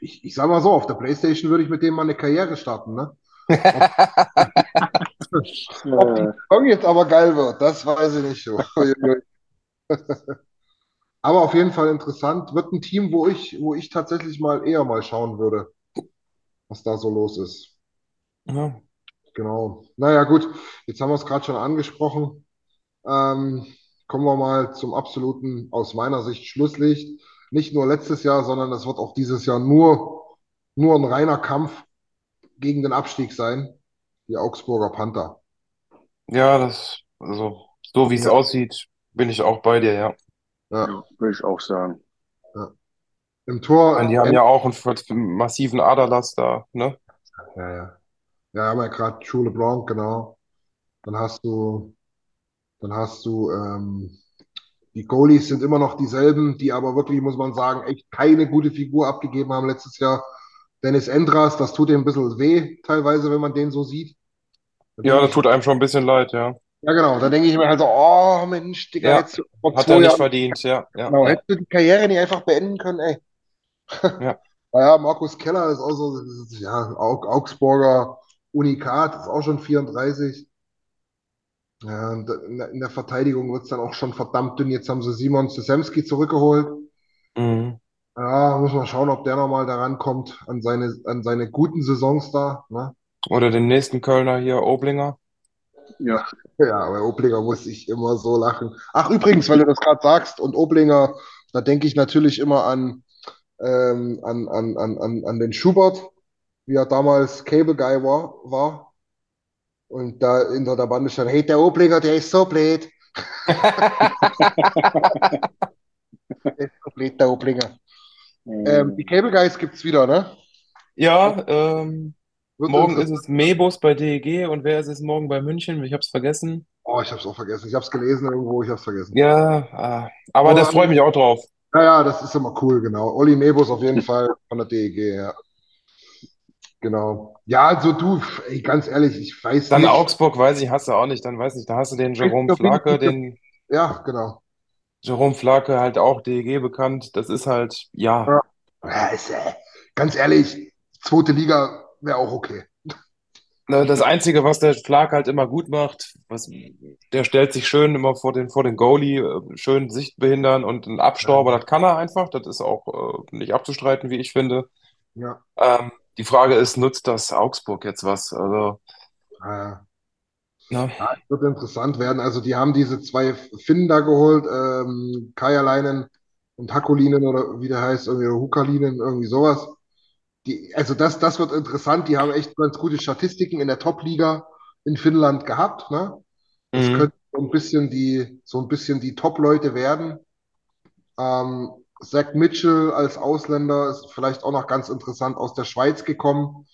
ich, ich sag mal so, auf der PlayStation würde ich mit dem mal eine Karriere starten, ne? Ob die *laughs* Saison jetzt aber geil wird, das weiß ich nicht so. *laughs* Aber auf jeden Fall interessant. Wird ein Team, wo ich, wo ich tatsächlich mal eher mal schauen würde, was da so los ist. Ja. Genau. Naja, gut, jetzt haben wir es gerade schon angesprochen. Ähm, kommen wir mal zum absoluten, aus meiner Sicht, Schlusslicht. Nicht nur letztes Jahr, sondern es wird auch dieses Jahr nur, nur ein reiner Kampf gegen den Abstieg sein. Die Augsburger Panther. Ja, das, also, so wie es Ja, aussieht, bin ich auch bei dir, ja. ja, ja, würde ich auch sagen. ja. Im Tor, meine, die haben ja auch einen massiven Aderlass da, ne? ja, ja. Ja, haben ja gerade Schule Blanc, genau. Dann hast du, dann hast du, ähm, die Goalies sind immer noch dieselben, die aber wirklich, muss man sagen, echt keine gute Figur abgegeben haben letztes Jahr. Dennis Endras, das tut ihm ein bisschen weh, teilweise, wenn man den so sieht. Da Ja, das tut einem schon ein bisschen leid, ja. ja genau, da denke ich mir halt so, oh Mensch, Digga, Ja, vor hat er nicht Jahren, verdient, ja, ja, genau, ja, hättest du die Karriere nicht einfach beenden können, ey. ja. *laughs* Naja, Markus Keller ist auch so, ja, Aug Augsburger Unikat, ist auch schon 34. Ja, und in der, Verteidigung wird es dann auch schon verdammt dünn. Jetzt haben sie Simon Szczemski zurückgeholt. Mhm. Ja, muss man schauen, ob der nochmal daran kommt an seine, an seine guten Saisons da. Ne? Oder den nächsten Kölner hier, Oblinger. Ja, Ja, bei Oblinger muss ich immer so lachen. Ach, übrigens, weil du das gerade sagst, und Oblinger, da denke ich natürlich immer an, ähm, an, an, an, an, an den Schubert, wie er damals Cable Guy war, war. Und da hinter der Bande stand, hey, der Oblinger, der ist so blöd. *laughs* Der ist so blöd, der Oblinger. Ähm, die Cable Guys gibt's wieder, ne? Ja, ähm, morgen ist es Mebus bei DEG und wer ist es morgen bei München? Ich hab's vergessen. Oh, ich hab's auch vergessen. Ich hab's gelesen irgendwo, ich hab's vergessen. Ja, ah, aber das Aber freut mich auch drauf. ja, ja, das ist immer cool, genau. Olli Mebus auf jeden *laughs* Fall von der DEG, ja. Genau. Ja, also du, ey, ganz ehrlich, ich weiß Dann nicht. Augsburg, weiß ich, hast du auch nicht. Dann weiß ich, da hast du den Jerome Flake, den ja, genau. Jerome Flake halt auch DEG bekannt. Das ist halt, ja, Ja, Ja, ist, äh, ganz ehrlich, zweite Liga wäre auch okay. das Einzige, was der Flake halt immer gut macht, was, der stellt sich schön immer vor den, vor den Goalie, äh, schön Sicht behindern und ein Abstauber, das kann er einfach. Das ist auch äh, nicht abzustreiten, wie ich finde. Ja, Ähm, die Frage ist, nutzt das Augsburg jetzt was? Also, ja. ne? Ja, es wird interessant werden. Also die haben diese zwei Finnen da geholt, ähm, Kajalainen und Hakulinen oder wie der heißt, irgendwie oder Hukalinen, irgendwie sowas. Die, also das, das wird interessant. Die haben echt ganz gute Statistiken in der Top-Liga in Finnland gehabt, ne? Das Mhm. könnte so ein bisschen die, so ein bisschen die Top-Leute werden. Ähm, Zach Mitchell als Ausländer ist vielleicht auch noch ganz interessant aus der Schweiz gekommen,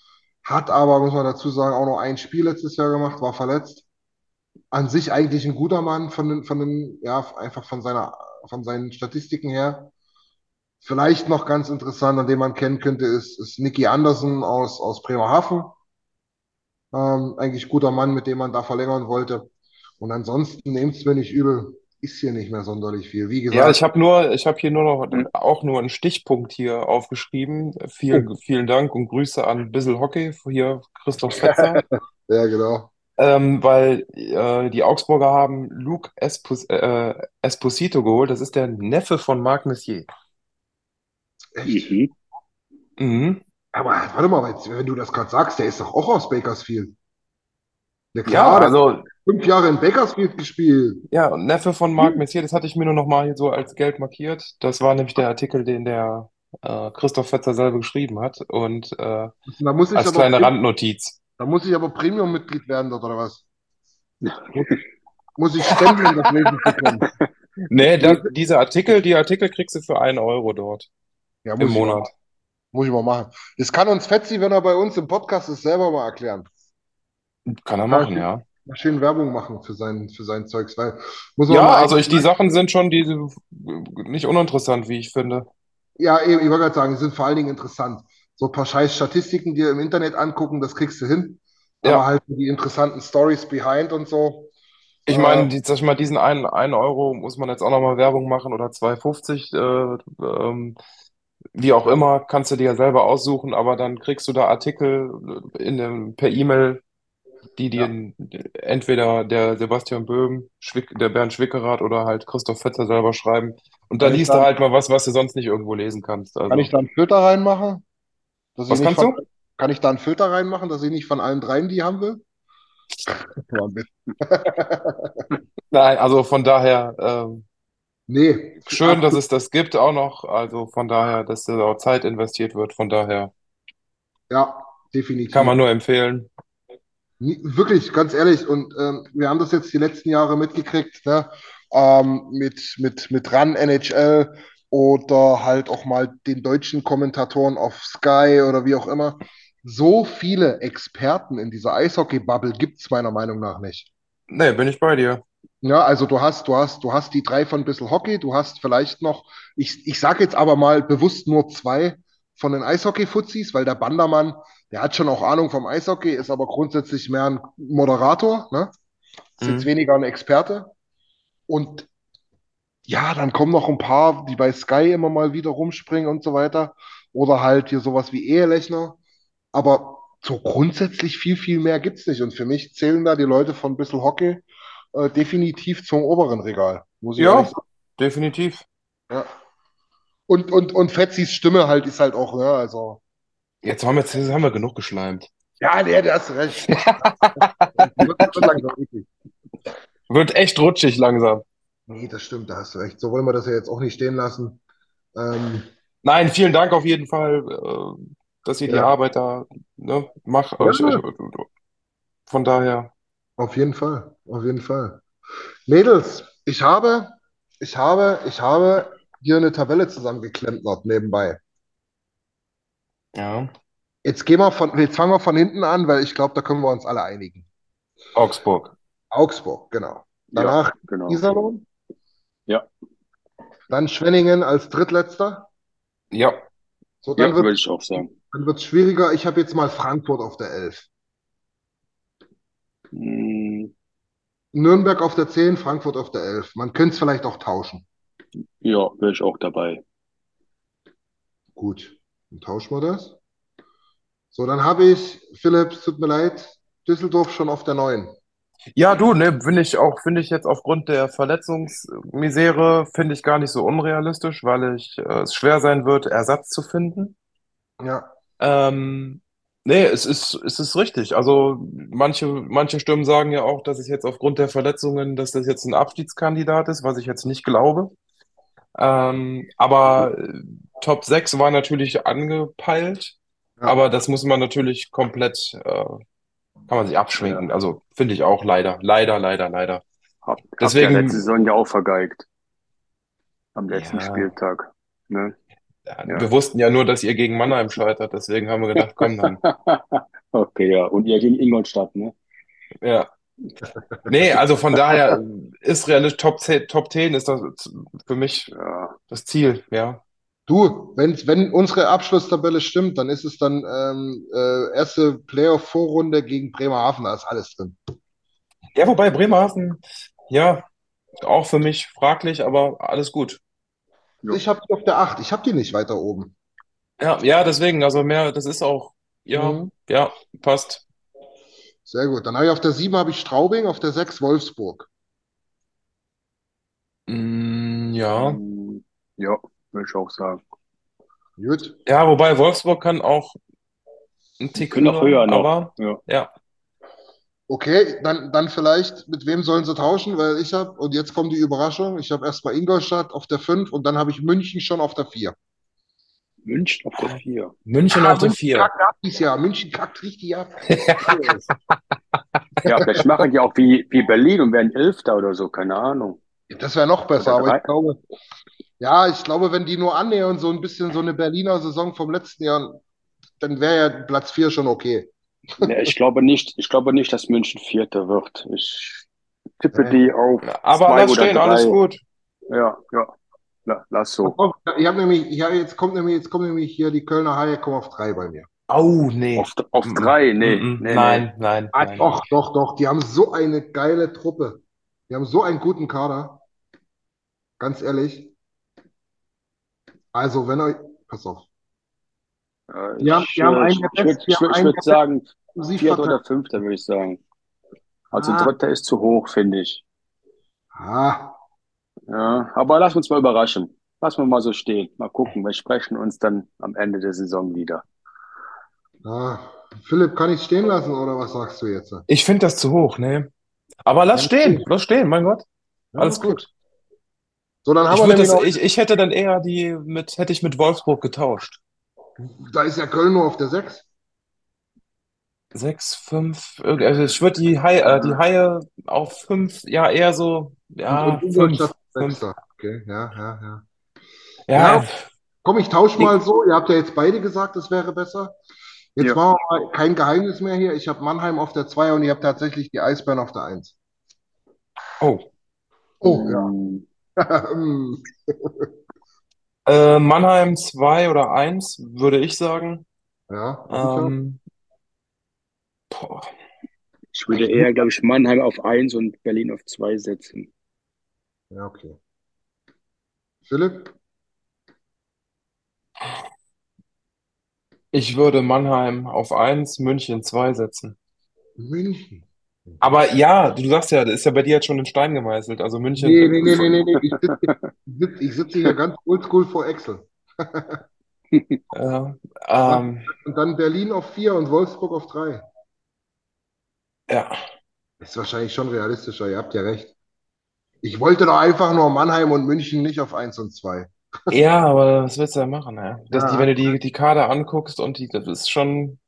hat aber, muss man dazu sagen, auch noch ein Spiel letztes Jahr gemacht, war verletzt. An sich eigentlich ein guter Mann von den, von den, ja, einfach von seiner, von seinen Statistiken her. Vielleicht noch ganz interessant, an dem man kennen könnte, ist, ist Nicky Andersen aus, aus Bremerhaven. Ähm, eigentlich guter Mann, mit dem man da verlängern wollte. Und ansonsten nehmt es mir nicht übel, ist hier nicht mehr sonderlich viel. Wie Ja, gesagt, ich habe nur, ich habe hier nur noch hm, auch nur einen Stichpunkt hier aufgeschrieben. oh, Vielen, vielen Dank und Grüße an Bissel Hockey, hier Christoph Fetzer. *laughs* ja, genau. Ähm, weil äh, die Augsburger haben Luke Espos äh, Esposito geholt. Das ist der Neffe von Marc Messier. Echt? mhm. Mhm. Aber warte mal, wenn du das gerade sagst, der ist doch auch aus Bakersfield. Ja Ja, klar, der, also fünf Jahre in Bakersfield gespielt. Ja, und Neffe von Marc Messier, das hatte ich mir nur noch mal hier so als gelb markiert. Das war nämlich der Artikel, den der äh, Christoph Fetzer selber geschrieben hat. Und äh, Da muss ich als aber, kleine Randnotiz. da muss ich aber Premium-Mitglied werden dort, oder was? Muss ich, muss ich stempeln, um *laughs* das lesen zu können? Nee, da, diese Artikel, die Artikel kriegst du für einen Euro dort Ja, im muss ich mal, Monat. muss ich mal machen. Das kann uns Fetzi, wenn er bei uns im Podcast ist, selber mal erklären. Kann er machen, ja. schön Werbung machen für sein, für sein Zeugs, weil Ja, also ich, die Sachen sind schon die, nicht uninteressant, wie ich finde. Ja, eben, ich wollte gerade sagen, die sind vor allen Dingen interessant. So ein paar scheiß Statistiken dir im Internet angucken, das kriegst du hin. Aber Ja. halt die interessanten Stories behind und so. Ich Äh, meine, die, sag ich mal, diesen einen, einen Euro muss man jetzt auch nochmal Werbung machen oder 2,50, äh, ähm, wie auch immer, kannst du dir ja selber aussuchen, aber dann kriegst du da Artikel in dem, per E-Mail, die dir entweder der Sebastian Böhm, Schwick, der Bernd Schwickerath oder halt Christoph Fetzer selber schreiben. Und da Kann liest du halt mal was, was du sonst nicht irgendwo lesen kannst. kann Also, ich da einen Filter reinmachen? Was kannst von, Kann ich da einen Filter reinmachen, dass ich nicht von allen dreien die haben will? Ja, *laughs* nein, also von daher, ähm, Nee, schön, dass es das gibt auch noch. Also von daher, dass da auch Zeit investiert wird. Von daher ja, definitiv. kann man nur empfehlen. Wirklich, ganz ehrlich. Und ähm, wir haben das jetzt die letzten Jahre mitgekriegt, ne? Ähm, mit, mit, mit RAN NHL oder halt auch mal den deutschen Kommentatoren auf Sky oder wie auch immer. So viele Experten in dieser Eishockey-Bubble gibt es meiner Meinung nach nicht. Nee, bin ich bei dir. Ja, also du hast, du hast, du hast die drei von Bissl Hockey, du hast vielleicht noch, ich, ich sage jetzt aber mal bewusst nur zwei von den Eishockey-Fuzis, weil der Bandermann, der hat schon auch Ahnung vom Eishockey, ist aber grundsätzlich mehr ein Moderator, ne? Ist jetzt Mhm. weniger ein Experte. Und ja, dann kommen noch ein paar, die bei Sky immer mal wieder rumspringen und so weiter. Oder halt hier sowas wie Ehelechner. Aber so grundsätzlich viel, viel mehr gibt's nicht. Und für mich zählen da die Leute von Bissl Hockey äh, definitiv zum oberen Regal, muss ich Ja, sagen. definitiv. Ja. Und, und, und Fetzis Stimme halt ist halt auch, ne, also. Jetzt haben wir, jetzt haben wir genug geschleimt. Ja, der, der hast recht. *laughs* Wird echt rutschig langsam. Nee, das stimmt, da hast du recht. So wollen wir das ja jetzt auch nicht stehen lassen. Ähm, Nein, vielen Dank auf jeden Fall, äh, dass ihr die Ja. Arbeit da, ne, macht. Ja. Ich, ich, von daher, auf jeden Fall, auf jeden Fall. Mädels, ich habe, ich habe, ich habe hier eine Tabelle zusammengeklemmt noch nebenbei. Ja, Jetzt gehen wir von, jetzt fangen wir von hinten an, weil ich glaube, da können wir uns alle einigen. Augsburg. Augsburg, genau. Danach genau. Iserlohn. Ja. Dann Schwenningen als Drittletzter. Ja, So, Ja, dann wird würde ich auch sagen. dann wird's schwieriger. Ich habe jetzt mal Frankfurt auf der 11. Mm, Nürnberg auf der 10, Frankfurt auf der 11. Man könnte es vielleicht auch tauschen. Ja, wäre ich auch dabei. Gut, dann tauschen wir das. So, dann habe ich, Philipp, tut mir leid, Düsseldorf schon auf der 9. Ja, du, ne, finde ich auch, finde ich jetzt aufgrund der Verletzungsmisere, finde ich gar nicht so unrealistisch, weil ich, äh, es schwer sein wird, Ersatz zu finden. Ja, Ähm, nee, es ist, es ist richtig. Also manche, manche Stimmen sagen ja auch, dass es jetzt aufgrund der Verletzungen, dass das jetzt ein Abstiegskandidat ist, was ich jetzt nicht glaube. Ähm, aber äh, Top 6 war natürlich angepeilt, Ja. aber das muss man natürlich komplett, äh, kann man sich abschminken. Also finde ich auch leider, leider, leider, leider. Hab, Deswegen- ja letzte Saison ja auch vergeigt. Am letzten Ja. Spieltag. Ne? Ja, Ja. Wir wussten ja nur, dass ihr gegen Mannheim scheitert, deswegen haben wir gedacht, komm dann. *laughs* Okay, ja. Und ihr gegen Ingolstadt, ne? Ja. Nee, also von daher ist realistisch Top 10, Top 10 ist das für mich Ja. das Ziel, ja. Du, wenn, wenn unsere Abschlusstabelle stimmt, dann ist es dann ähm, äh, erste Playoff-Vorrunde gegen Bremerhaven, da ist alles drin. Ja, wobei Bremerhaven, ja, auch für mich fraglich, aber alles gut. Ich habe die auf der 8, ich habe die nicht weiter oben. Ja, ja, deswegen, also mehr, das ist auch, ja, Mhm. ja, passt. Sehr gut. Dann habe ich auf der 7 habe ich Straubing, auf der 6 Wolfsburg. Mm, ja. Mm, Ja, würde ich auch sagen. Gut. Ja, wobei Wolfsburg kann auch ein Tick Können auch höher noch. aber Ja. ja. Okay, dann, dann vielleicht, mit wem sollen sie tauschen? Weil ich habe, und jetzt kommt die Überraschung, ich habe erstmal Ingolstadt auf der 5 und dann habe ich München schon auf der 4. München auf der 4. München Ah, auf der München 4. kackt ab dieses Jahr. München kackt richtig ab. *laughs* Ja, vielleicht machen die auch wie, wie Berlin und werden Elfter oder so, keine Ahnung. Das wäre noch besser, aber ich glaube, ja, ich glaube, wenn die nur annähern, so ein bisschen so eine Berliner Saison vom letzten Jahr, dann wäre ja Platz 4 schon okay. Nee, ich glaube nicht, ich glaube nicht, dass München Vierter wird. Ich tippe Nee. die auf Aber zwei lass oder stehen, alles drei. gut. Ja, ja. La, lass so. Ich habe nämlich, ja, jetzt kommt nämlich, jetzt kommt nämlich hier die Kölner Haie kommen auf 3 bei mir. Oh, nee. Auf, auf drei? Nee, mm, mm. nee, Nein, nein, Ah, nein. doch, doch, doch. Die haben so eine geile Truppe. Die haben so einen guten Kader. Ganz ehrlich. Also, wenn euch, pass auf. nee. Äh, Die haben- ich die haben einen ich, der ich würde besten- ich haben würd, ich einen würd der sagen, Vierter oder. Fünfter, würde ich sagen. Also Ah. Dritter ist zu hoch, finde ich. Ah, Ja, aber lass uns mal überraschen. Lass wir mal so stehen. Mal gucken. Wir sprechen uns dann am Ende der Saison wieder. ah. Philipp, kann ich stehen lassen oder was sagst du jetzt? Ich finde das zu hoch, ne? Aber lass Ja, stehen, lass stehen, mein Gott. Ja, Alles gut. So, dann haben Ich wir das, noch, ich, ich hätte dann eher die mit, hätte ich mit Wolfsburg getauscht. da ist ja Köln nur auf der 6. Sechs, fünf, irg- also ich würde die Haie, äh, die Haie auf fünf, ja, eher so, ja, und, und fünf, Ingolstadt fünf. Sechster. Okay, ja, ja, ja. Ja, Komm, ich tausche mal so. Ihr habt ja jetzt beide gesagt, es wäre besser. Jetzt Ja. machen wir mal kein Geheimnis mehr hier. Ich habe Mannheim auf der 2 und ihr habt tatsächlich die Eisbären auf der 1. oh. Oh, ja. *laughs* Äh, Mannheim zwei oder eins, würde ich sagen. Ja. Ähm. Ich würde eher, glaube ich, Mannheim auf eins und Berlin auf zwei setzen. Ja, okay. Philipp? Ich würde Mannheim auf eins, München zwei setzen. München. Aber ja, du sagst ja, das ist ja bei dir jetzt schon in Stein gemeißelt. Also München. Nee, nee, nee, nee, nee. Ich sitze ich sitz, hier ganz oldschool vor Excel. *laughs* Äh, ähm, Und dann Berlin auf 4 und Wolfsburg auf 3. ja. Ist wahrscheinlich schon realistischer, ihr habt ja recht. Ich wollte doch einfach nur Mannheim und München nicht auf 1 und 2. Ja, aber was willst du da machen, ja? Dass Ja. die, wenn du die, die Kader anguckst und die, das ist schon,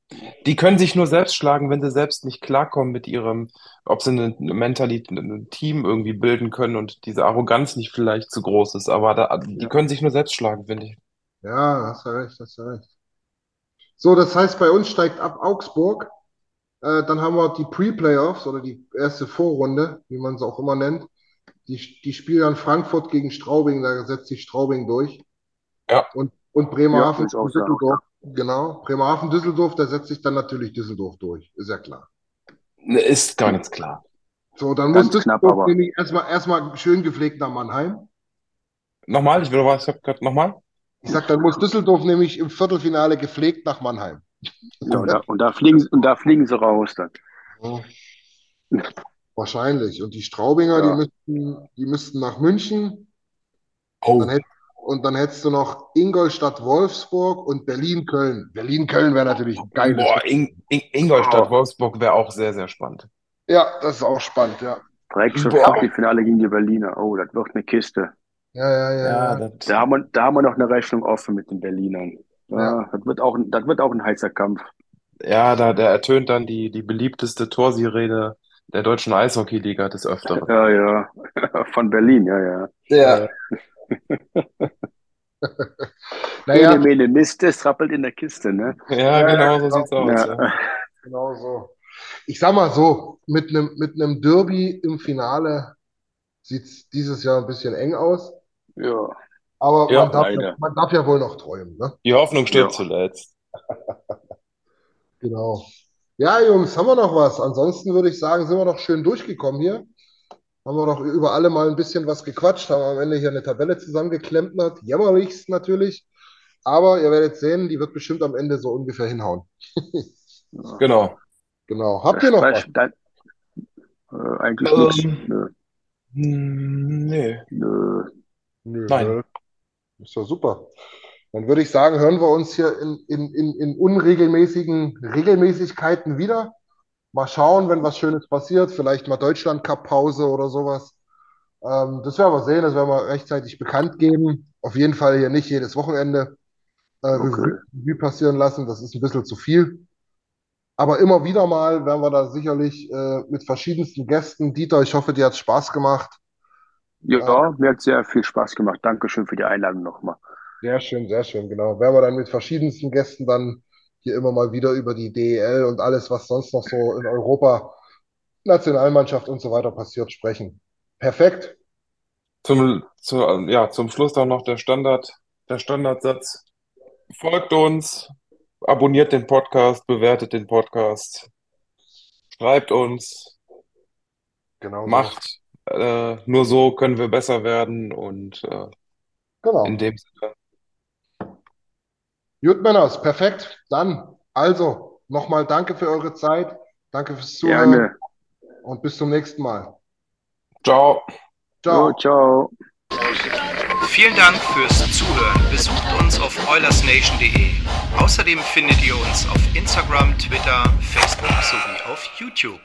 die können sich nur selbst schlagen, wenn sie selbst nicht klarkommen mit ihrem, ob sie eine, Mentalität, ein Team irgendwie bilden können und diese Arroganz nicht vielleicht zu groß ist. Aber da, die Ja. können sich nur selbst schlagen, finde ich. Ja, hast du recht, hast du recht. So, das heißt, bei uns steigt ab Augsburg. Äh, dann haben wir die Pre-Playoffs oder die erste Vorrunde, wie man es auch immer nennt. Die, die spielen dann Frankfurt gegen Straubing, da setzt sich Straubing durch. Ja. Und, und Ja, Bremerhaven, auch sagen. Düsseldorf, genau. Bremerhaven, Düsseldorf, da setzt sich dann natürlich Düsseldorf durch, ist ja klar. Ne, Ist gar nichts klar. So, dann Ganz muss knapp, Düsseldorf aber. nämlich erstmal, erstmal schön gepflegt nach Mannheim. Nochmal, ich will was, ich hab grad nochmal. Ich sag, dann muss Düsseldorf nämlich im Viertelfinale gepflegt nach Mannheim. Ja, und da, und da fliegen, und da fliegen sie raus dann. Ja. Wahrscheinlich. Und die Straubinger, die Ja. müssten, die müssten nach München. Oh, Dann hätt, und dann hättest du noch Ingolstadt, Wolfsburg und Berlin, Köln. Berlin, Köln wäre natürlich geiles. boah, In, In, Ingolstadt. Wolfsburg wäre auch sehr, sehr spannend. Ja, das ist auch spannend, ja. Direkt schon. Viertelfinale gegen die Berliner. Oh, das wird eine Kiste. Ja, ja, ja, Ja, Da haben wir, da haben wir noch eine Rechnung offen mit den Berlinern. Ja, Ja. das wird auch, ein- das wird auch ein heißer Kampf. ja, da, da ertönt dann die, die beliebteste Torsirene der deutschen Eishockeyliga des Öfteren. Ja, ja. *laughs* Von Berlin, ja, ja. Ja. *laughs* Naja, Mene, mene, Mist, es rappelt in der Kiste, ne? Ja, genau so sieht's aus. Ja. Ja. *laughs* genau so. Ich sag mal so, mit einem mit einem Derby im Finale sieht es dieses Jahr ein bisschen eng aus. Ja. Aber Ja, man darf ja, man darf ja wohl noch träumen, ne? Die Hoffnung stirbt Ja. zuletzt. *laughs* Genau. Ja, Jungs, haben wir noch was? Ansonsten würde ich sagen, sind wir noch schön durchgekommen hier. Haben wir noch über alle mal ein bisschen was gequatscht, haben am Ende hier eine Tabelle zusammengeklempert. Jämmerlichst natürlich. Aber ihr werdet sehen, die wird bestimmt am Ende so ungefähr hinhauen. *laughs* Genau. Genau. Habt ihr noch was? Dann, äh, eigentlich Ähm. nichts. Nö, Hm, Nee. nö. Nö, Nein. Ist doch super. Dann würde ich sagen, hören wir uns hier in, in, in, in unregelmäßigen Regelmäßigkeiten wieder. Mal schauen, wenn was Schönes passiert. Vielleicht mal Deutschland-Cup-Pause oder sowas. Ähm, das werden wir sehen, das werden wir rechtzeitig bekannt geben. Auf jeden Fall hier nicht jedes Wochenende äh, Okay. Revue passieren lassen. Das ist ein bisschen zu viel. Aber immer wieder mal werden wir da sicherlich äh, mit verschiedensten Gästen. Dieter, ich hoffe, dir hat Spaß gemacht. Ja, mir hat sehr viel Spaß gemacht. Dankeschön für die Einladung nochmal. Sehr schön, sehr schön, genau. Werden wir dann mit verschiedensten Gästen dann hier immer mal wieder über die DEL und alles, was sonst noch so in Europa, Nationalmannschaft und so weiter passiert, sprechen. Perfekt. Zum, zu, ja, zum Schluss auch noch der Standard, der Standardsatz. Folgt uns, abonniert den Podcast, bewertet den Podcast, schreibt uns, Genau. macht. Äh, nur so können wir besser werden und äh, Genau. in dem Sinne. Gut, Männers, perfekt. Dann, also, nochmal danke für eure Zeit. Danke fürs Zuhören Gerne. und bis zum nächsten Mal. Ciao. Ciao. Jo, ciao. Vielen Dank fürs Zuhören. Besucht uns auf oilersnation.de. Außerdem findet ihr uns auf Instagram, Twitter, Facebook sowie auf YouTube.